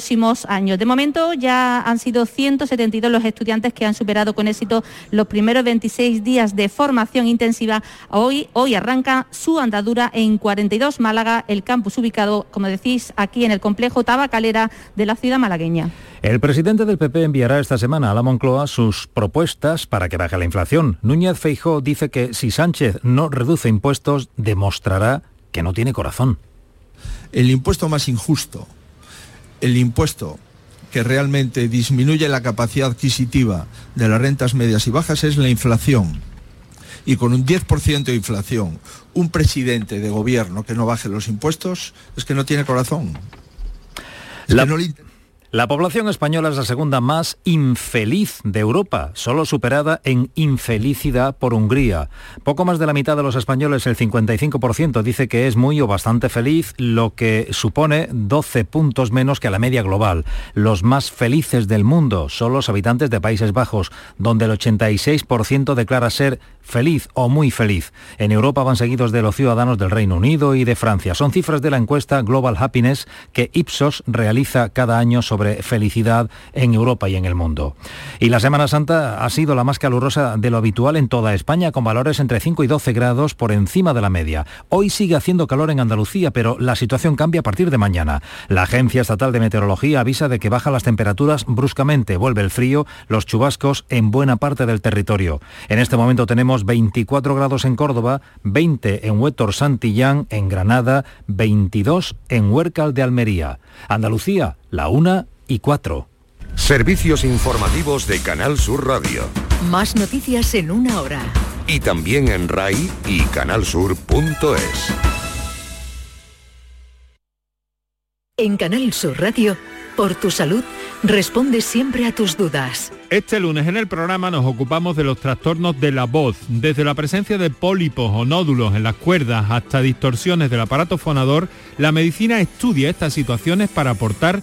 próximos años. De momento ya han sido 172 los estudiantes que han superado con éxito los primeros 26 días de formación intensiva. Hoy, hoy arranca su andadura en 42 Málaga, el campus ubicado, como decís, aquí en el complejo tabacalera de la ciudad malagueña. El presidente del PP enviará esta semana a la Moncloa sus propuestas para que baje la inflación. Núñez Feijó dice que si Sánchez no reduce impuestos, demostrará que no tiene corazón. El impuesto más injusto el impuesto que realmente disminuye la capacidad adquisitiva de las rentas medias y bajas es la inflación. Y con un 10% de inflación, un presidente de gobierno que no baje los impuestos es que no tiene corazón. La población española es la segunda más infeliz de Europa, solo superada en infelicidad por Hungría. Poco más de la mitad de los españoles, el 55%, dice que es muy o bastante feliz, lo que supone 12 puntos menos que la media global. Los más felices del mundo son los habitantes de Países Bajos, donde el 86% declara ser feliz o muy feliz. En Europa van seguidos de los ciudadanos del Reino Unido y de Francia. Son cifras de la encuesta Global Happiness que Ipsos realiza cada año sobre felicidad en Europa y en el mundo. Y la Semana Santa ha sido la más calurosa de lo habitual en toda España, con valores entre 5 y 12 grados por encima de la media. Hoy sigue haciendo calor en Andalucía, pero la situación cambia a partir de mañana. La Agencia Estatal de Meteorología avisa de que bajan las temperaturas bruscamente, vuelve el frío, los chubascos en buena parte del territorio. En este momento tenemos 24 grados en Córdoba, 20 en Huétor Santillán, en Granada, 22 en Huércal de Almería. Andalucía, la 1 y 4. Servicios informativos de Canal Sur Radio. Más noticias en una hora. Y también en RAI y canalsur.es. En Canal Sur Radio, por tu salud, responde siempre a tus dudas. Este lunes en el programa nos ocupamos de los trastornos de la voz, desde la presencia de pólipos o nódulos en las cuerdas hasta distorsiones del aparato fonador, la medicina estudia estas situaciones para aportar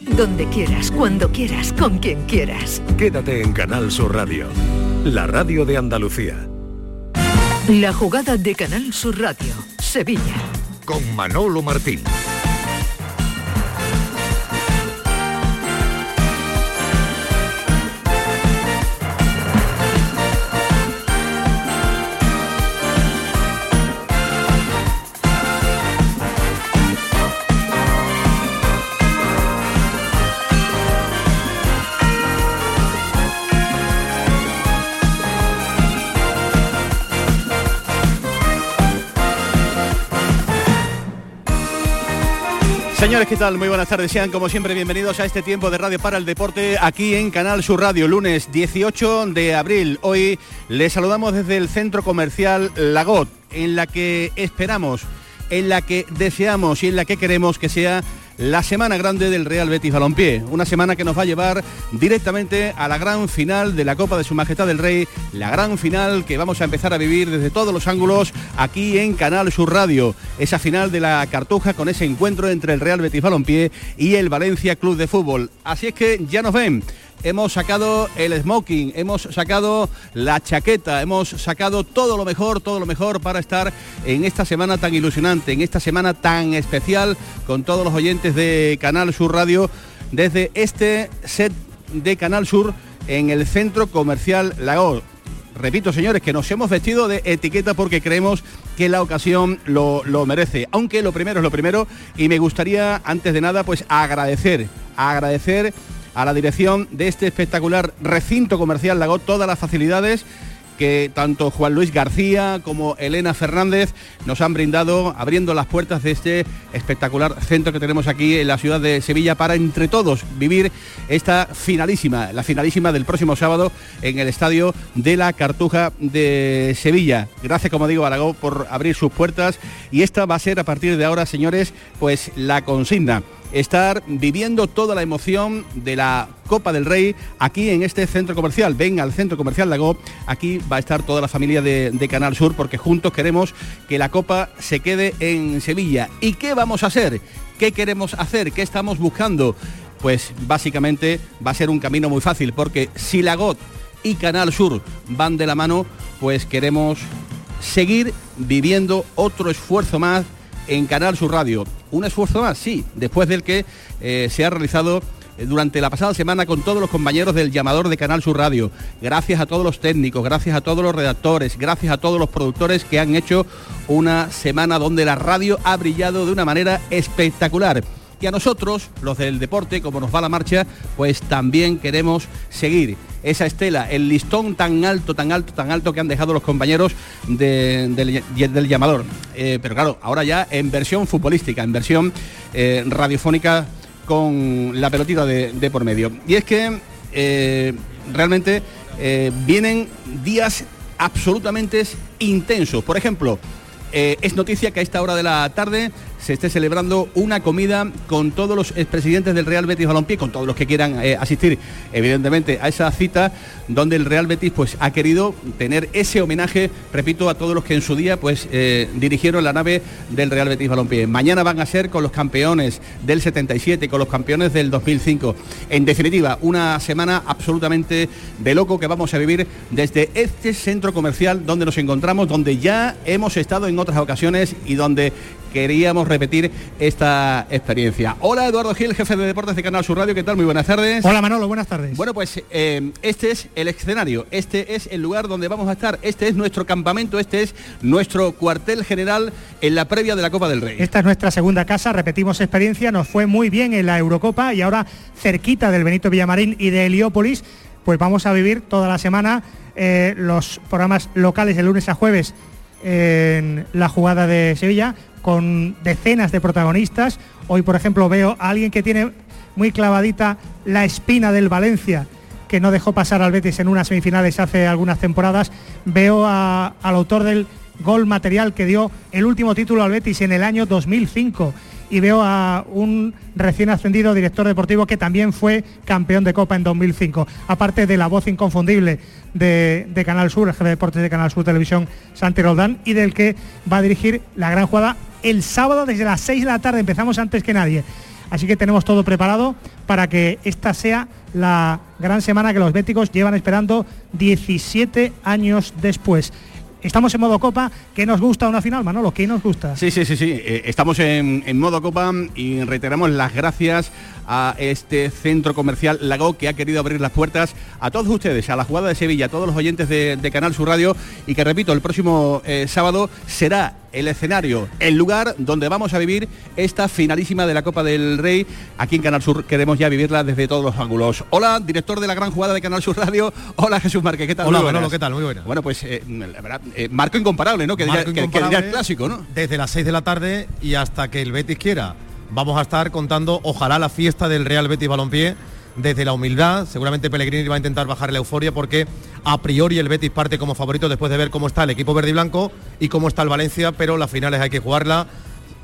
Donde quieras, cuando quieras, con quien quieras. Quédate en Canal Sur Radio, la radio de Andalucía. La jugada de Canal Sur Radio, Sevilla. Con Manolo Martín. Señores, ¿qué tal? Muy buenas tardes. Sean como siempre bienvenidos a este tiempo de Radio para el Deporte aquí en Canal Sur Radio, lunes 18 de abril. Hoy les saludamos desde el centro comercial Lagot, en la que esperamos, en la que deseamos y en la que queremos que sea la semana grande del Real Betis Balompié, una semana que nos va a llevar directamente a la gran final de la Copa de Su Majestad del Rey, la gran final que vamos a empezar a vivir desde todos los ángulos aquí en Canal Sur Radio, esa final de la Cartuja con ese encuentro entre el Real Betis Balompié y el Valencia Club de Fútbol. Así es que ya nos ven hemos sacado el smoking, hemos sacado la chaqueta, hemos sacado todo lo mejor, todo lo mejor para estar en esta semana tan ilusionante, en esta semana tan especial con todos los oyentes de Canal Sur Radio desde este set de Canal Sur en el centro comercial Lago. repito señores, que nos hemos vestido de etiqueta porque creemos que la ocasión lo, lo merece. Aunque lo primero es lo primero y me gustaría antes de nada pues agradecer, agradecer a la dirección de este espectacular recinto comercial Lago todas las facilidades que tanto Juan Luis García como Elena Fernández nos han brindado abriendo las puertas de este espectacular centro que tenemos aquí en la ciudad de Sevilla para entre todos vivir esta finalísima, la finalísima del próximo sábado en el estadio de la Cartuja de Sevilla. Gracias, como digo, Aragón por abrir sus puertas y esta va a ser a partir de ahora, señores, pues la consigna estar viviendo toda la emoción de la Copa del Rey aquí en este centro comercial. Ven al centro comercial Lago, aquí va a estar toda la familia de, de, Canal Sur porque juntos queremos que la Copa se quede en Sevilla. ¿Y qué vamos a hacer? ¿Qué queremos hacer? ¿Qué estamos buscando? Pues básicamente va a ser un camino muy fácil porque si Lagot y Canal Sur van de la mano, pues queremos seguir viviendo otro esfuerzo más en Canal Sur Radio. Un esfuerzo más, sí, después del que eh, se ha realizado eh, durante la pasada semana con todos los compañeros del llamador de Canal Sur Radio. Gracias a todos los técnicos, gracias a todos los redactores, gracias a todos los productores que han hecho una semana donde la radio ha brillado de una manera espectacular. Y a nosotros, los del deporte, como nos va la marcha, pues también queremos seguir esa estela, el listón tan alto, tan alto, tan alto que han dejado los compañeros de, del, llamador. Eh, pero claro, ahora ya en versión futbolística, en versión eh, radiofónica con la pelotita de, de, por medio. Y es que eh, realmente vienen días absolutamente intensos. Por ejemplo, es noticia que a esta hora de la tarde se esté celebrando una comida con todos los expresidentes del Real Betis Balompié, con todos los que quieran eh, asistir, evidentemente, a esa cita donde el Real Betis pues ha querido tener ese homenaje, repito, a todos los que en su día pues eh, dirigieron la nave del Real Betis Balompié. Mañana van a ser con los campeones del 77, con los campeones del 2005. En definitiva, una semana absolutamente de loco que vamos a vivir desde este centro comercial donde nos encontramos, donde ya hemos estado en otras ocasiones y donde queríamos repetir esta experiencia. Hola Eduardo Gil, jefe de deportes de Canal Sur Radio, ¿qué tal? Muy buenas tardes. Hola Manolo, buenas tardes. Bueno, pues eh, este es el escenario, este es el lugar donde vamos a estar, este es nuestro campamento, este es nuestro cuartel general en la previa de la Copa del Rey. Esta es nuestra segunda casa, repetimos experiencia, nos fue muy bien en la Eurocopa y ahora cerquita del Benito Villamarín y de Heliópolis, pues vamos a vivir toda la semana eh, los programas locales de lunes a jueves en la jugada de Sevilla con decenas de protagonistas. Hoy, por ejemplo, veo a alguien que tiene muy clavadita la espina del Valencia, que no dejó pasar al Betis en unas semifinales hace algunas temporadas. Veo al autor del gol material que dio el último título al Betis en el año 2005 y veo a un recién ascendido director deportivo que también fue campeón de Copa en 2005, aparte de la voz inconfundible de, de Canal Sur, el jefe de deportes de Canal Sur Televisión, Santi Roldán, y del que va a dirigir la gran jugada el sábado desde las 6 de la tarde, empezamos antes que nadie. Así que tenemos todo preparado para que esta sea la gran semana que los béticos llevan esperando 17 años después. Estamos en modo Copa. ¿Qué nos gusta una final, Manolo? ¿Qué nos gusta? Sí, sí, sí, sí. Eh, estamos en, en, modo Copa y reiteramos las gracias a este centro comercial Lago que ha querido abrir las puertas a todos ustedes, a la jugada de Sevilla, a todos los oyentes de, Canal Sur Radio y que repito, el próximo eh, sábado será el escenario, el lugar donde vamos a vivir esta finalísima de la Copa del Rey. Aquí en Canal Sur queremos ya vivirla desde todos los ángulos. Hola, director de la gran jugada de Canal Sur Radio. Hola, Jesús Márquez, ¿qué tal? Hola, Manolo, ¿qué tal? Muy buena. Bueno, pues eh, la verdad, eh, marco incomparable, ¿no? Que, marco diría, incomparable, que, diría el clásico, ¿no? Desde las 6 de la tarde y hasta que el Betis quiera. Vamos a estar contando, ojalá, la fiesta del Real Betis Balompié desde la humildad. Seguramente Pellegrini va a intentar bajar la euforia porque a priori el Betis parte como favorito después de ver cómo está el equipo verde y blanco y cómo está el Valencia, pero las finales hay que jugarla.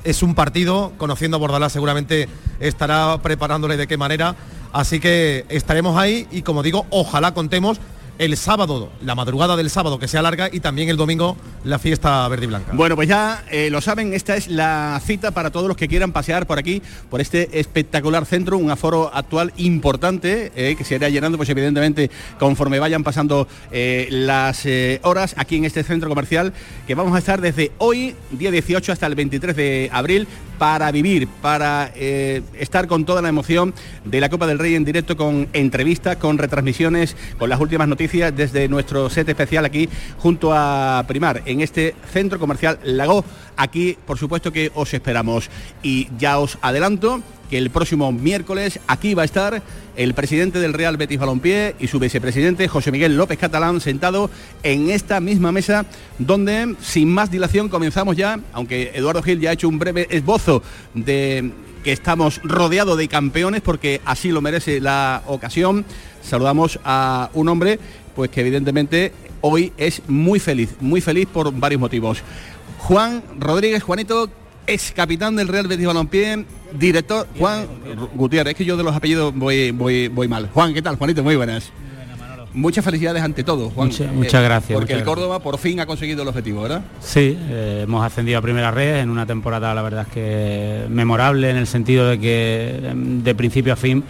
Es un partido, conociendo a Bordalás seguramente estará preparándole de qué manera. Así que estaremos ahí y como digo, ojalá contemos el sábado, la madrugada del sábado que sea larga y también el domingo la fiesta verde y blanca. Bueno, pues ya eh, lo saben, esta es la cita para todos los que quieran pasear por aquí, por este espectacular centro, un aforo actual importante eh, que se irá llenando, pues evidentemente conforme vayan pasando eh, las horas aquí en este centro comercial, que vamos a estar desde hoy, día 18, hasta el 23 de abril, para vivir, para eh, estar con toda la emoción de la Copa del Rey en directo con entrevistas, con retransmisiones, con las últimas noticias desde nuestro set especial aquí junto a Primar, en este centro comercial Lago. Aquí, por supuesto que os esperamos. Y ya os adelanto que el próximo miércoles aquí va a estar el presidente del Real Betis Balompié y su vicepresidente José Miguel López Catalán sentado en esta misma mesa donde sin más dilación comenzamos ya, aunque Eduardo Gil ya ha hecho un breve esbozo de que estamos rodeados de campeones porque así lo merece la ocasión. Saludamos a un hombre pues que evidentemente hoy es muy feliz, muy feliz por varios motivos. Juan Rodríguez, Juanito, es capitán del Real Betis Balompié, director Juan Gutiérrez, es que yo de los apellidos voy, voy, voy mal. Juan, ¿qué tal? Juanito, muy buenas. Muchas felicidades ante todo, Juan. Mucha- muchas gracias, Porque muchas el Córdoba por fin ha conseguido el objetivo, ¿verdad? Sí, eh, hemos ascendido a primera red en una temporada, la verdad es que memorable en el sentido de que em, de principio a fin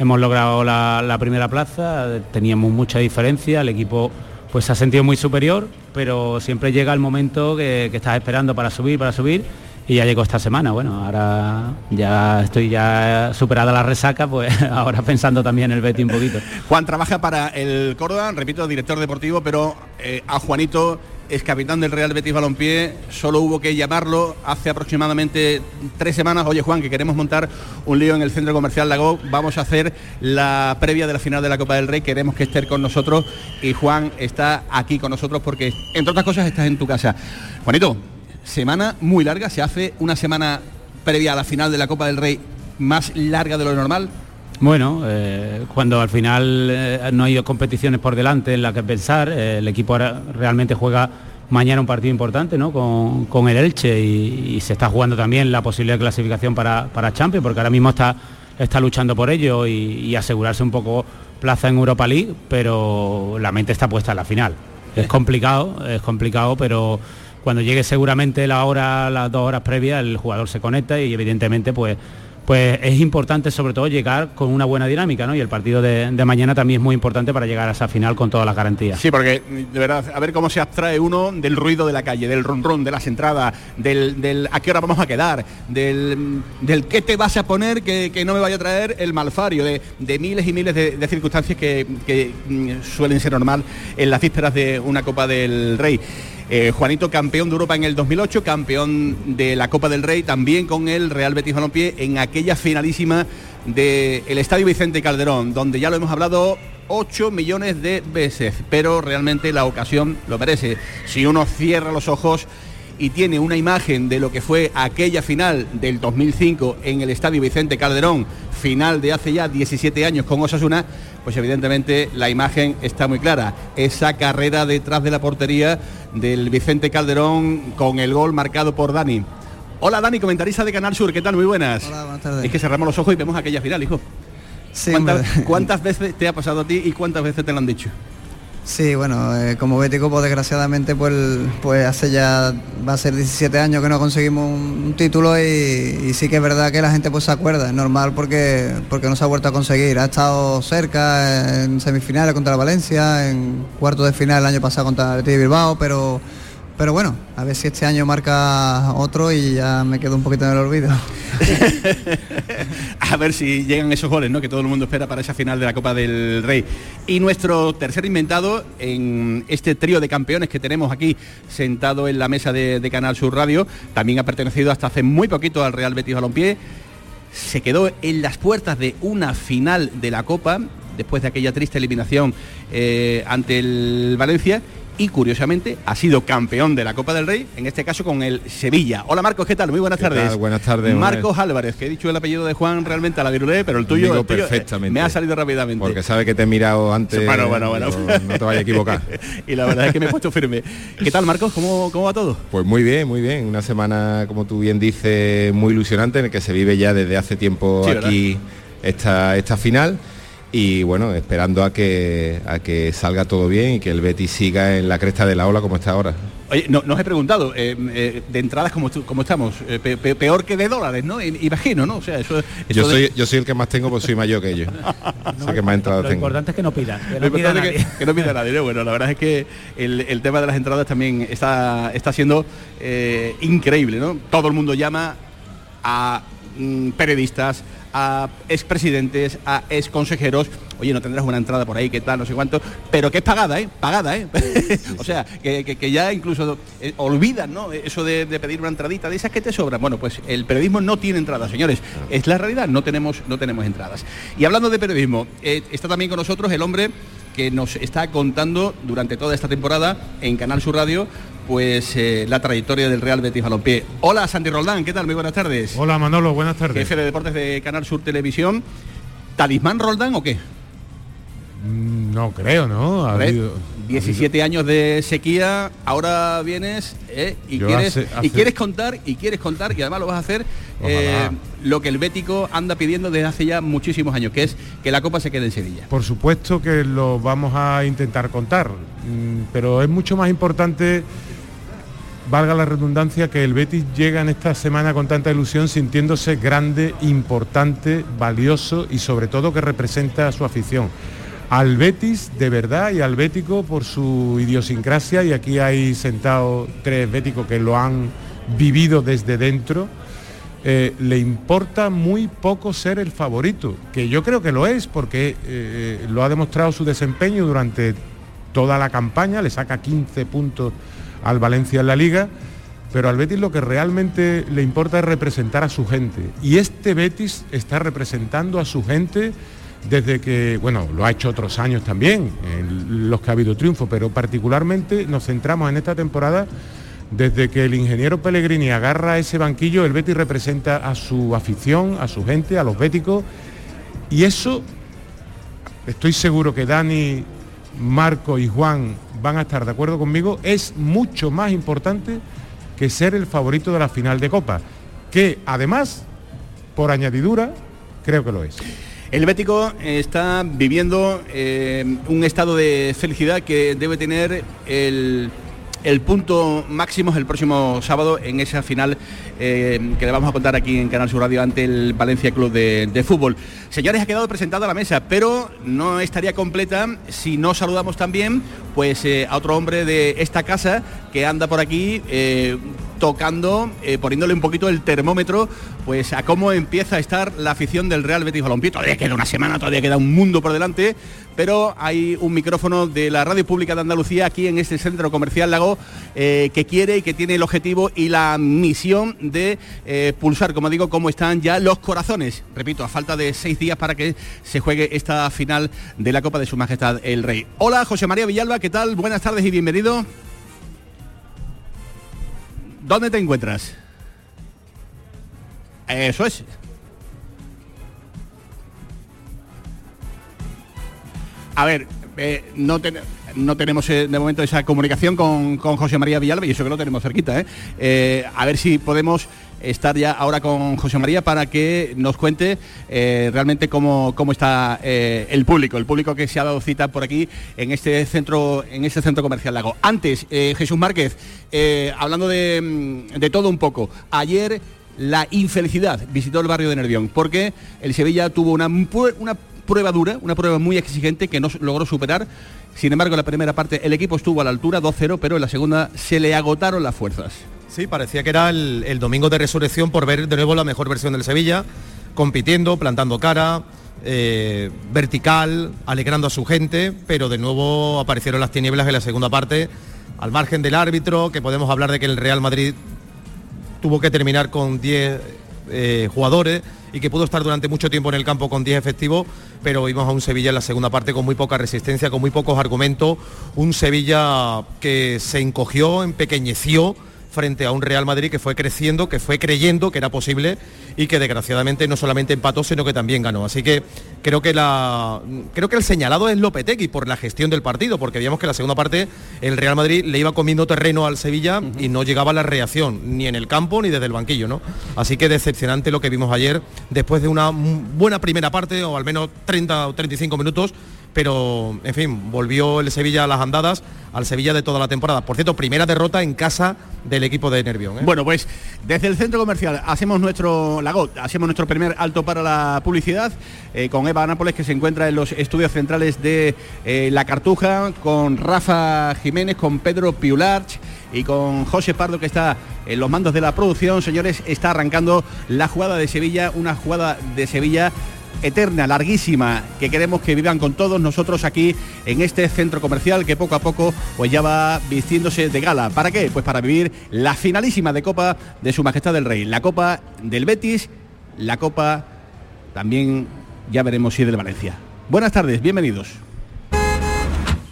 hemos logrado la, la primera plaza, teníamos mucha diferencia, el equipo pues se ha sentido muy superior, pero siempre llega el momento que, que estás esperando para subir, para subir. Y ya llegó esta semana, bueno, ahora ya estoy ya superada la resaca, pues ahora pensando también en el Betty un poquito. Juan trabaja para el Córdoba, repito, director deportivo, pero eh, a Juanito es capitán del Real Betis Balompié, solo hubo que llamarlo hace aproximadamente tres semanas, oye Juan, que queremos montar un lío en el centro comercial Lago, vamos a hacer la previa de la final de la Copa del Rey, queremos que esté con nosotros y Juan está aquí con nosotros porque, entre otras cosas, estás en tu casa. Juanito, semana muy larga, se hace una semana previa a la final de la Copa del Rey más larga de lo normal. Bueno, eh, cuando al final eh, no hay competiciones por delante en las que pensar, eh, el equipo ahora realmente juega mañana un partido importante ¿no? con, con el Elche y, y se está jugando también la posibilidad de clasificación para, para Champions, porque ahora mismo está, está luchando por ello y, y asegurarse un poco plaza en Europa League, pero la mente está puesta en la final. Es complicado, es complicado, pero cuando llegue seguramente la hora, las dos horas previas, el jugador se conecta y evidentemente pues pues es importante sobre todo llegar con una buena dinámica, ¿no? Y el partido de, mañana también es muy importante para llegar a esa final con todas las garantías. Sí, porque de verdad, a ver cómo se abstrae uno del ruido de la calle, del ron ron, de las entradas, del, a qué hora vamos a quedar, del, qué te vas a poner que, no me vaya a traer el malfario, de, miles y miles de, de circunstancias que, que, mm, suelen ser normal en las vísperas de una Copa del Rey. Eh, Juanito, campeón de Europa en el 2008, campeón de la Copa del Rey también con el Real Betis Balompié en aquella finalísima del Estadio Vicente Calderón, donde ya lo hemos hablado 8 millones de veces, pero realmente la ocasión lo merece. Si uno cierra los ojos y tiene una imagen de lo que fue aquella final del 2005 en el Estadio Vicente Calderón, final de hace ya 17 años con Osasuna, pues evidentemente la imagen está muy clara. Esa carrera detrás de la portería del Vicente Calderón con el gol marcado por Dani. Hola Dani, comentarista de Canal Sur, ¿qué tal? Muy buenas. Hola, buenas tardes. Es que cerramos los ojos y vemos aquella final, hijo. Sí, ¿Cuántas, cuántas veces te ha pasado a ti y cuántas veces te lo han dicho? Sí, bueno, eh, como bético, pues desgraciadamente, pues, pues hace ya, va a ser 17 años que no conseguimos un, título y, sí que es verdad que la gente pues se acuerda, es normal porque, porque no se ha vuelto a conseguir. Ha estado cerca en semifinales contra la Valencia, en cuarto de final el año pasado contra el de Bilbao, pero, pero bueno, a ver si este año marca otro y ya me quedo un poquito en el olvido. a ver si llegan esos goles, ¿no? Que todo el mundo espera para esa final de la Copa del Rey. Y nuestro tercer inventado en este trío de campeones que tenemos aquí sentado en la mesa de, Canal Sur Radio, también ha pertenecido hasta hace muy poquito al Real Betis Balompié. Se quedó en las puertas de una final de la Copa después de aquella triste eliminación eh, ante el Valencia y curiosamente ha sido campeón de la Copa del Rey, en este caso con el Sevilla. Hola Marcos, ¿qué tal? Muy buenas ¿Qué tardes. tal? Buenas tardes, Marcos Álvarez, que he dicho el apellido de Juan realmente a la virulé, pero el tuyo, Digo el tuyo, eh, perfectamente. me ha salido rápidamente. Porque sabe que te he mirado antes. Bueno, bueno, bueno. No, no te vayas a equivocar. y la verdad es que me he puesto firme. ¿Qué tal Marcos? ¿Cómo, cómo va todo? Pues muy bien, muy bien. Una semana, como tú bien dices, muy ilusionante en el que se vive ya desde hace tiempo Sí, aquí esta, esta final. Y bueno, esperando a que, a que salga todo bien y que el Betis siga en la cresta de la ola como está ahora. Oye, no, no os he preguntado, eh, eh, de entradas como, como estamos, Eh, pe- pe- peor que de dólares, ¿no? Imagino, ¿no? O sea, eso, eso Yo de- soy, yo soy el que más tengo, pues soy mayor que ellos. Que más entradas Lo tengo. importante es que no pidas, que Lo no pida importante es nadie. que, que no pida nadie. ¿no? Bueno, la verdad es que el, el tema de las entradas también está, está siendo eh, increíble, ¿no? Todo el mundo llama a mm, periodistas, a expresidentes, a exconsejeros, oye, no tendrás una entrada por ahí, qué tal, no sé cuánto, pero que es pagada, ¿eh? Pagada, ¿eh? o sea, que, que- que ya incluso eh, olvidan, ¿no? Eso de, de pedir una entradita, de esas que te sobran. Bueno, pues el periodismo no tiene entradas, señores. Es la realidad, no tenemos, no tenemos entradas. Y hablando de periodismo, eh, está también con nosotros el hombre que nos está contando durante toda esta temporada en Canal Sur Radio pues eh, la trayectoria del Real Betis Balompié. Hola Santi Roldán, ¿qué tal? Muy buenas tardes. Hola Manolo, buenas tardes. Jefe de deportes de Canal Sur Televisión. ¿Talismán Roldán o qué? Mm, No creo, ¿no? Ha Hombre, habido- 17 años de sequía, ahora vienes eh, y, Yo quieres, hace- y quieres contar y quieres contar y además lo vas a hacer eh, lo que el Bético anda pidiendo desde hace ya muchísimos años, que es que la Copa se quede en Sevilla. Por supuesto que lo vamos a intentar contar, pero es mucho más importante, valga la redundancia, que el Betis llega en esta semana con tanta ilusión sintiéndose grande, importante, valioso y sobre todo que representa a su afición. Al Betis de verdad y al Bético por su idiosincrasia y aquí hay sentados tres béticos que lo han vivido desde dentro eh, le importa muy poco ser el favorito, que yo creo que lo es, porque eh, lo ha demostrado su desempeño durante toda la campaña, le saca 15 puntos al Valencia en la liga, pero al Betis lo que realmente le importa es representar a su gente. Y este Betis está representando a su gente desde que, bueno, lo ha hecho otros años también, en los que ha habido triunfo, pero particularmente nos centramos en esta temporada desde que el ingeniero Pellegrini agarra ese banquillo, el Betis representa a su afición, a su gente, a los béticos, y eso estoy seguro que Dani, Marco y Juan van a estar de acuerdo conmigo, es mucho más importante que ser el favorito de la final de Copa, que además, por añadidura, creo que lo es. El Bético está viviendo eh, un estado de felicidad que debe tener el, el punto máximo el próximo sábado en esa final eh, que le vamos a contar aquí en Canal Sur Radio ante el Valencia Club de, de Fútbol. Señores, ha quedado presentada la mesa, pero no estaría completa si no saludamos también pues, eh, a otro hombre de esta casa que anda por aquí eh, tocando, eh, poniéndole un poquito el termómetro, pues a cómo empieza a estar la afición del Real Betis Balompié. Todavía queda una semana, todavía queda un mundo por delante, pero hay un micrófono de la Radio Pública de Andalucía aquí en este centro comercial Lago eh, que quiere y que tiene el objetivo y la misión de eh, pulsar, como digo, cómo están ya los corazones. Repito, a falta de seis días para que se juegue esta final de la Copa de Su Majestad el Rey. Hola, José María Villalba, ¿qué tal? Buenas tardes y bienvenido. ¿Dónde te encuentras? Eso es. A ver, eh, no, ten- no tenemos eh, de momento esa comunicación con, con José María Villalba y eso que lo tenemos cerquita. ¿eh? Eh, a ver si podemos estar ya ahora con José María para que nos cuente eh, realmente cómo, cómo está eh, el público, el público que se ha dado cita por aquí en este centro, en este centro comercial Lago. Antes, eh, Jesús Márquez, hablando de, mm, de todo un poco, ayer la infelicidad visitó el barrio de Nervión, porque el Sevilla tuvo una prueba dura, una prueba muy exigente que no logró superar. Sin embargo, en la primera parte el equipo estuvo a la altura 2-0, pero en la segunda se le agotaron las fuerzas. Sí, parecía que era el, el domingo de resurrección por ver de nuevo la mejor versión del Sevilla, compitiendo, plantando cara, eh, vertical, alegrando a su gente, pero de nuevo aparecieron las tinieblas en la segunda parte, al margen del árbitro, que podemos hablar de que el Real Madrid tuvo que terminar con 10 eh, jugadores y que pudo estar durante mucho tiempo en el campo con 10 efectivos, pero vimos a un Sevilla en la segunda parte con muy poca resistencia, con muy pocos argumentos, un Sevilla que se encogió, empequeñeció frente a un Real Madrid que fue creciendo, que fue creyendo que era posible y que desgraciadamente no solamente empató, sino que también ganó. Así que creo que la creo que el señalado es Lopetegui por la gestión del partido, porque veíamos que la segunda parte el Real Madrid le iba comiendo terreno al Sevilla y no llegaba la reacción, ni en el campo ni desde el banquillo, ¿no? Así que decepcionante lo que vimos ayer, después de una buena primera parte, o al menos 30 o 35 minutos, pero en fin, volvió el Sevilla a las andadas, al Sevilla de toda la temporada. Por cierto, primera derrota en casa del equipo de Nervión. ¿eh? Bueno, pues desde el centro comercial hacemos nuestro Lagot, hacemos nuestro primer alto para la publicidad eh, con Eva Nápoles que se encuentra en los estudios centrales de eh, La Cartuja, con Rafa Jiménez, con Pedro Piularch y con José Pardo que está en los mandos de la producción. Señores, está arrancando la jugada de Sevilla, una jugada de Sevilla eterna, larguísima, que queremos que vivan con todos nosotros aquí en este centro comercial que poco a poco pues ya va vistiéndose de gala. ¿Para qué? Pues para vivir la finalísima de Copa de Su Majestad del Rey, la Copa del Betis, la Copa también ya veremos si del Valencia. Buenas tardes, bienvenidos.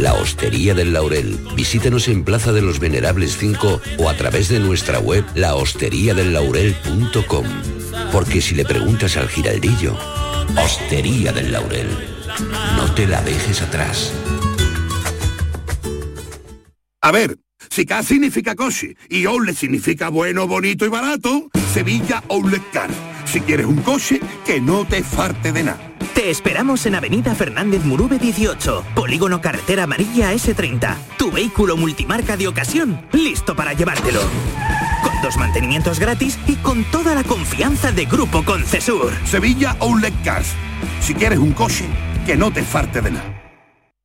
La Hostería del Laurel. Visítenos en Plaza de los Venerables 5 o a través de nuestra web lahosteriadellaurel.com. Porque si le preguntas al giraldillo, Hostería del Laurel, no te la dejes atrás. A ver, si K significa coche y Outlet significa bueno, bonito y barato, Sevilla Outlet Car. Si quieres un coche, que no te farte de nada. Te esperamos en Avenida Fernández Murube 18, Polígono Carretera Amarilla S30. Tu vehículo multimarca de ocasión, listo para llevártelo. Con dos mantenimientos gratis y con toda la confianza de Grupo Concesur. Sevilla Outlet Cars. Si quieres un coche, que no te farte de nada.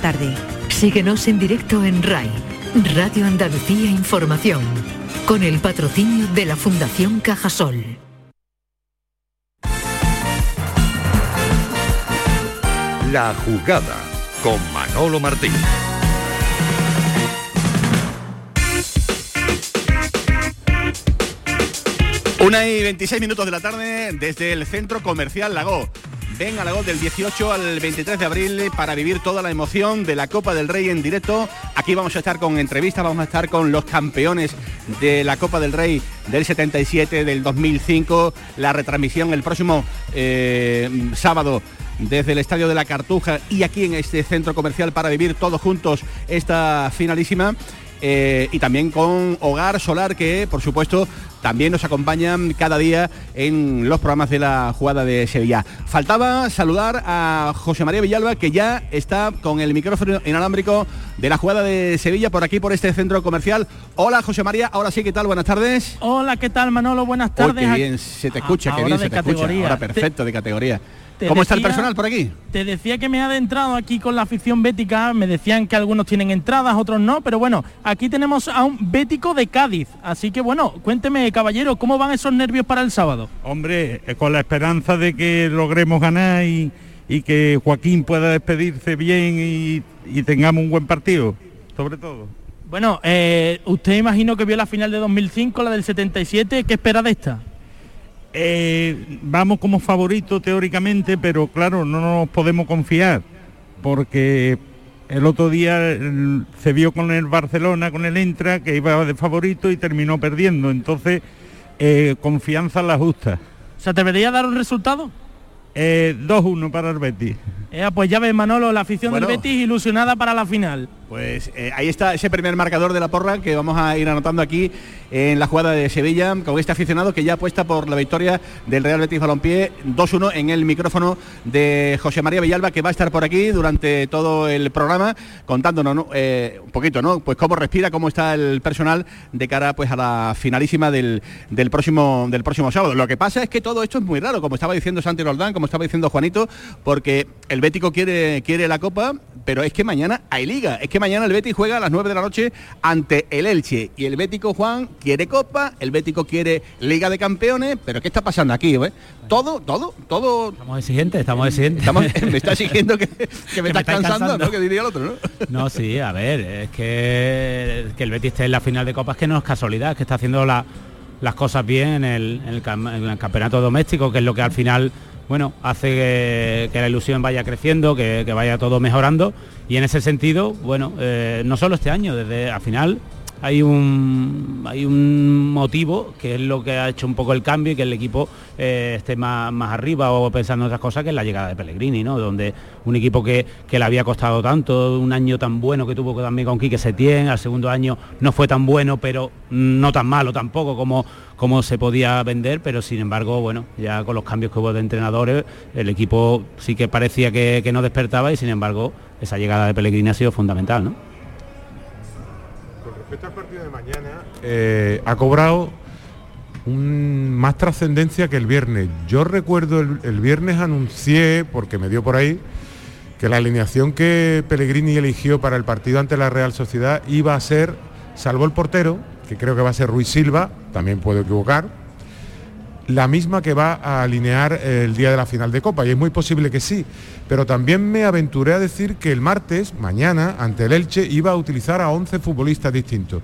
tarde. Síguenos en directo en RAI, Radio Andalucía Información, con el patrocinio de la Fundación Cajasol. La jugada con Manolo Martín. Una y 26 minutos de la tarde desde el centro comercial Lago. Ven a Lago del 18 al 23 de abril para vivir toda la emoción de la Copa del Rey en directo. Aquí vamos a estar con entrevistas, vamos a estar con los campeones de la Copa del Rey del 77, del 2005, la retransmisión el próximo eh, sábado desde el Estadio de la Cartuja y aquí en este centro comercial para vivir todos juntos esta finalísima. Eh, y también con Hogar Solar que por supuesto también nos acompañan cada día en los programas de la jugada de Sevilla. Faltaba saludar a José María Villalba que ya está con el micrófono inalámbrico de la jugada de Sevilla por aquí por este centro comercial. Hola José María, ahora sí, ¿qué tal? Buenas tardes. Hola, ¿qué tal Manolo? Buenas tardes. qué bien se te escucha, qué bien se te escucha. Ahora perfecto, de categoría. ¿Cómo está el personal por aquí? Te decía que me he adentrado aquí con la afición bética, me decían que algunos tienen entradas, otros no, pero bueno, aquí tenemos a un bético de Cádiz, así que bueno, cuénteme caballero, ¿cómo van esos nervios para el sábado? Hombre, eh, con la esperanza de que logremos ganar y, y que Joaquín pueda despedirse bien y, y tengamos un buen partido, sobre todo. Bueno, eh, usted imagino que vio la final de 2005, la del 77, ¿qué espera de esta? Eh, vamos como favoritos teóricamente, pero claro, no nos podemos confiar, porque el otro día el- se vio con el Barcelona, con el Entra, que iba de favorito y terminó perdiendo. Entonces, Eh, confianza en la justa. ¿Se atrevería a dar un resultado? Eh, 2-1 para el Betis. Eh, pues ya ves, Manolo, la afición Bueno. del Betis ilusionada para la final. Pues eh, ahí está ese primer marcador de la porra que vamos a ir anotando aquí en la jugada de Sevilla con este aficionado que ya apuesta por la victoria del Real Betis Balompié 2-1 en el micrófono de José María Villalba que va a estar por aquí durante todo el programa contándonos ¿no? Eh, un poquito, ¿no? Pues cómo respira, cómo está el personal de cara pues a la finalísima del, del próximo del próximo sábado. Lo que pasa es que todo esto es muy raro, como estaba diciendo Santi Roldán, como estaba diciendo Juanito, porque el Bético quiere quiere la copa, pero es que mañana hay liga, es que mañana el Betis juega a las 9 de la noche ante el Elche y el Bético Juan quiere copa, el Bético quiere Liga de Campeones, pero ¿qué está pasando aquí? eh? Todo, todo, todo. Estamos exigentes, estamos exigentes. Estamos- me está exigiendo que, que me estás estáis cansando, cansando. ¿no? Que diría el otro, ¿no? No, sí, a ver, es que, que el Betis esté en la final de Copas que no es casualidad, es que está haciendo la- las cosas bien en el, en el cam- en el campeonato doméstico, que es lo que al final, bueno, hace que, la ilusión vaya creciendo, que, que vaya todo mejorando. Y en ese sentido, bueno, eh, no solo este año, desde al final hay un, hay un motivo que es lo que ha hecho un poco el cambio y que el equipo eh, esté más, más arriba o pensando en otras cosas que es la llegada de Pellegrini, ¿no? Donde un equipo que, que le había costado tanto, un año tan bueno que tuvo también con Quique Setién, al segundo año no fue tan bueno, pero no tan malo tampoco como, como se podía vender, pero sin embargo, bueno, ya con los cambios que hubo de entrenadores, el equipo sí que parecía que, que no despertaba y sin embargo esa llegada de Pellegrini ha sido fundamental, ¿no? Respecto al partido de mañana, eh, ha cobrado más trascendencia que el viernes. Yo recuerdo el, el viernes anuncié, porque me dio por ahí, que la alineación que Pellegrini eligió para el partido ante la Real Sociedad iba a ser, salvo el portero, que creo que va a ser Ruiz Silva, también puedo equivocar, la misma que va a alinear el día de la final de Copa, y es muy posible que sí, pero también me aventuré a decir que el martes, mañana, ante el Elche, iba a utilizar a 11 futbolistas distintos.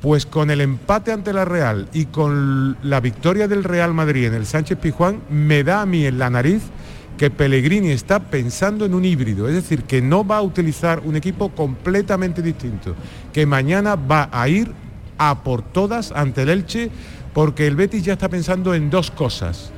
Pues con el empate ante la Real y con la victoria del Real Madrid en el Sánchez Pizjuán, me da a mí en la nariz que Pellegrini está pensando en un híbrido, es decir, que no va a utilizar un equipo completamente distinto, que mañana va a ir a por todas ante el Elche, porque el Betis ya está pensando en dos cosas,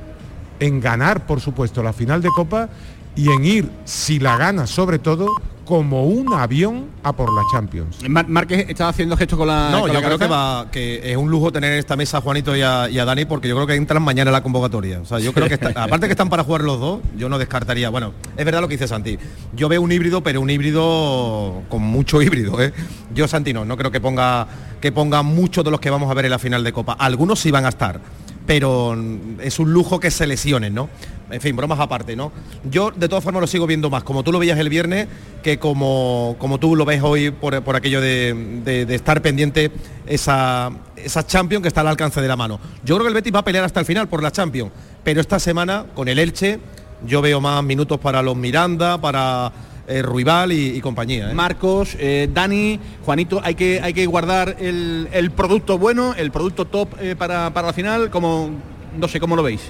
en ganar, por supuesto, la final de Copa y en ir, si la gana sobre todo, como un avión a por la Champions. Mar- Márquez estaba haciendo gestos con la No, con yo la creo que va, que es un lujo tener en esta mesa a Juanito y a, y a Dani, porque yo creo que entran mañana en la convocatoria. O sea, yo creo que está- aparte que están para jugar los dos, yo no descartaría. Bueno, es verdad lo que dice Santi. Yo veo un híbrido, pero un híbrido con mucho híbrido, ¿eh? Yo Santi no, no creo que ponga que ponga muchos de los que vamos a ver en la final de Copa. Algunos sí van a estar, pero es un lujo que se lesionen, ¿no? En fin, bromas aparte, ¿no? Yo de todas formas lo sigo viendo más, como tú lo veías el viernes, que como, como tú lo ves hoy por, por aquello de, de- estar pendiente esa, esa Champions que está al alcance de la mano. Yo creo que el Betis va a pelear hasta el final por la Champions, pero esta semana con el Elche yo veo más minutos para los Miranda, para eh, Ruibal y, y compañía. ¿eh? Marcos, eh, Dani, Juanito, hay que, hay que guardar el, el producto bueno, el producto top eh, para, para la final, como no sé cómo lo veis.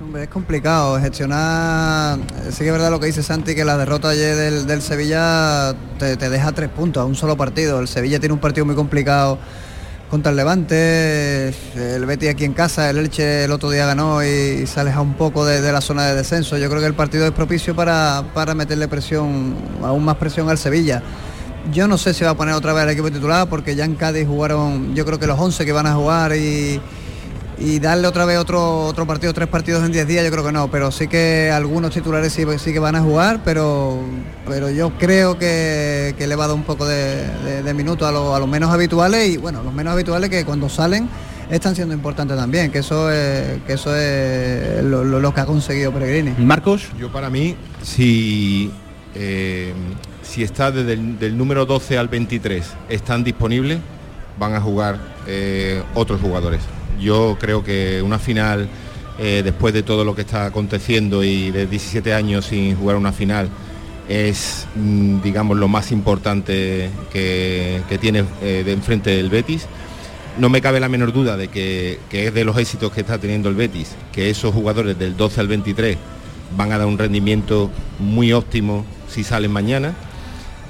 Es complicado gestionar. Sí que es verdad lo que dice Santi, que la derrota ayer del, del Sevilla te, te deja tres puntos a un solo partido. El Sevilla tiene un partido muy complicado contra el Levante, el Betis aquí en casa, el Elche el otro día ganó y, se aleja un poco de, la zona de descenso. Yo creo que el partido es propicio para, para meterle presión, aún más presión al Sevilla. Yo no sé si va a poner otra vez el equipo titular porque ya en Cádiz jugaron, yo creo que los 11 que van a jugar y, y darle otra vez otro otro partido, tres partidos en 10 días, yo creo que no, pero sí que algunos titulares sí, sí que van a jugar, pero pero yo creo que, que le va a dar un poco de, de- de minutos a, lo- a los menos habituales y bueno, los menos habituales que cuando salen están siendo importantes también, que eso es, que eso es lo, lo- lo que ha conseguido Peregrini. Marcos. Yo para mí, si, eh, si está desde el del número 12 al 23 están disponibles, van a jugar eh, otros jugadores. Yo creo que una final, eh, después de todo lo que está aconteciendo y de 17 años sin jugar una final, es, mm, digamos, lo más importante que, tiene eh, de enfrente el Betis. No me cabe la menor duda de que es de los éxitos que está teniendo el Betis, que esos jugadores del 12 al 23 van a dar un rendimiento muy óptimo si salen mañana.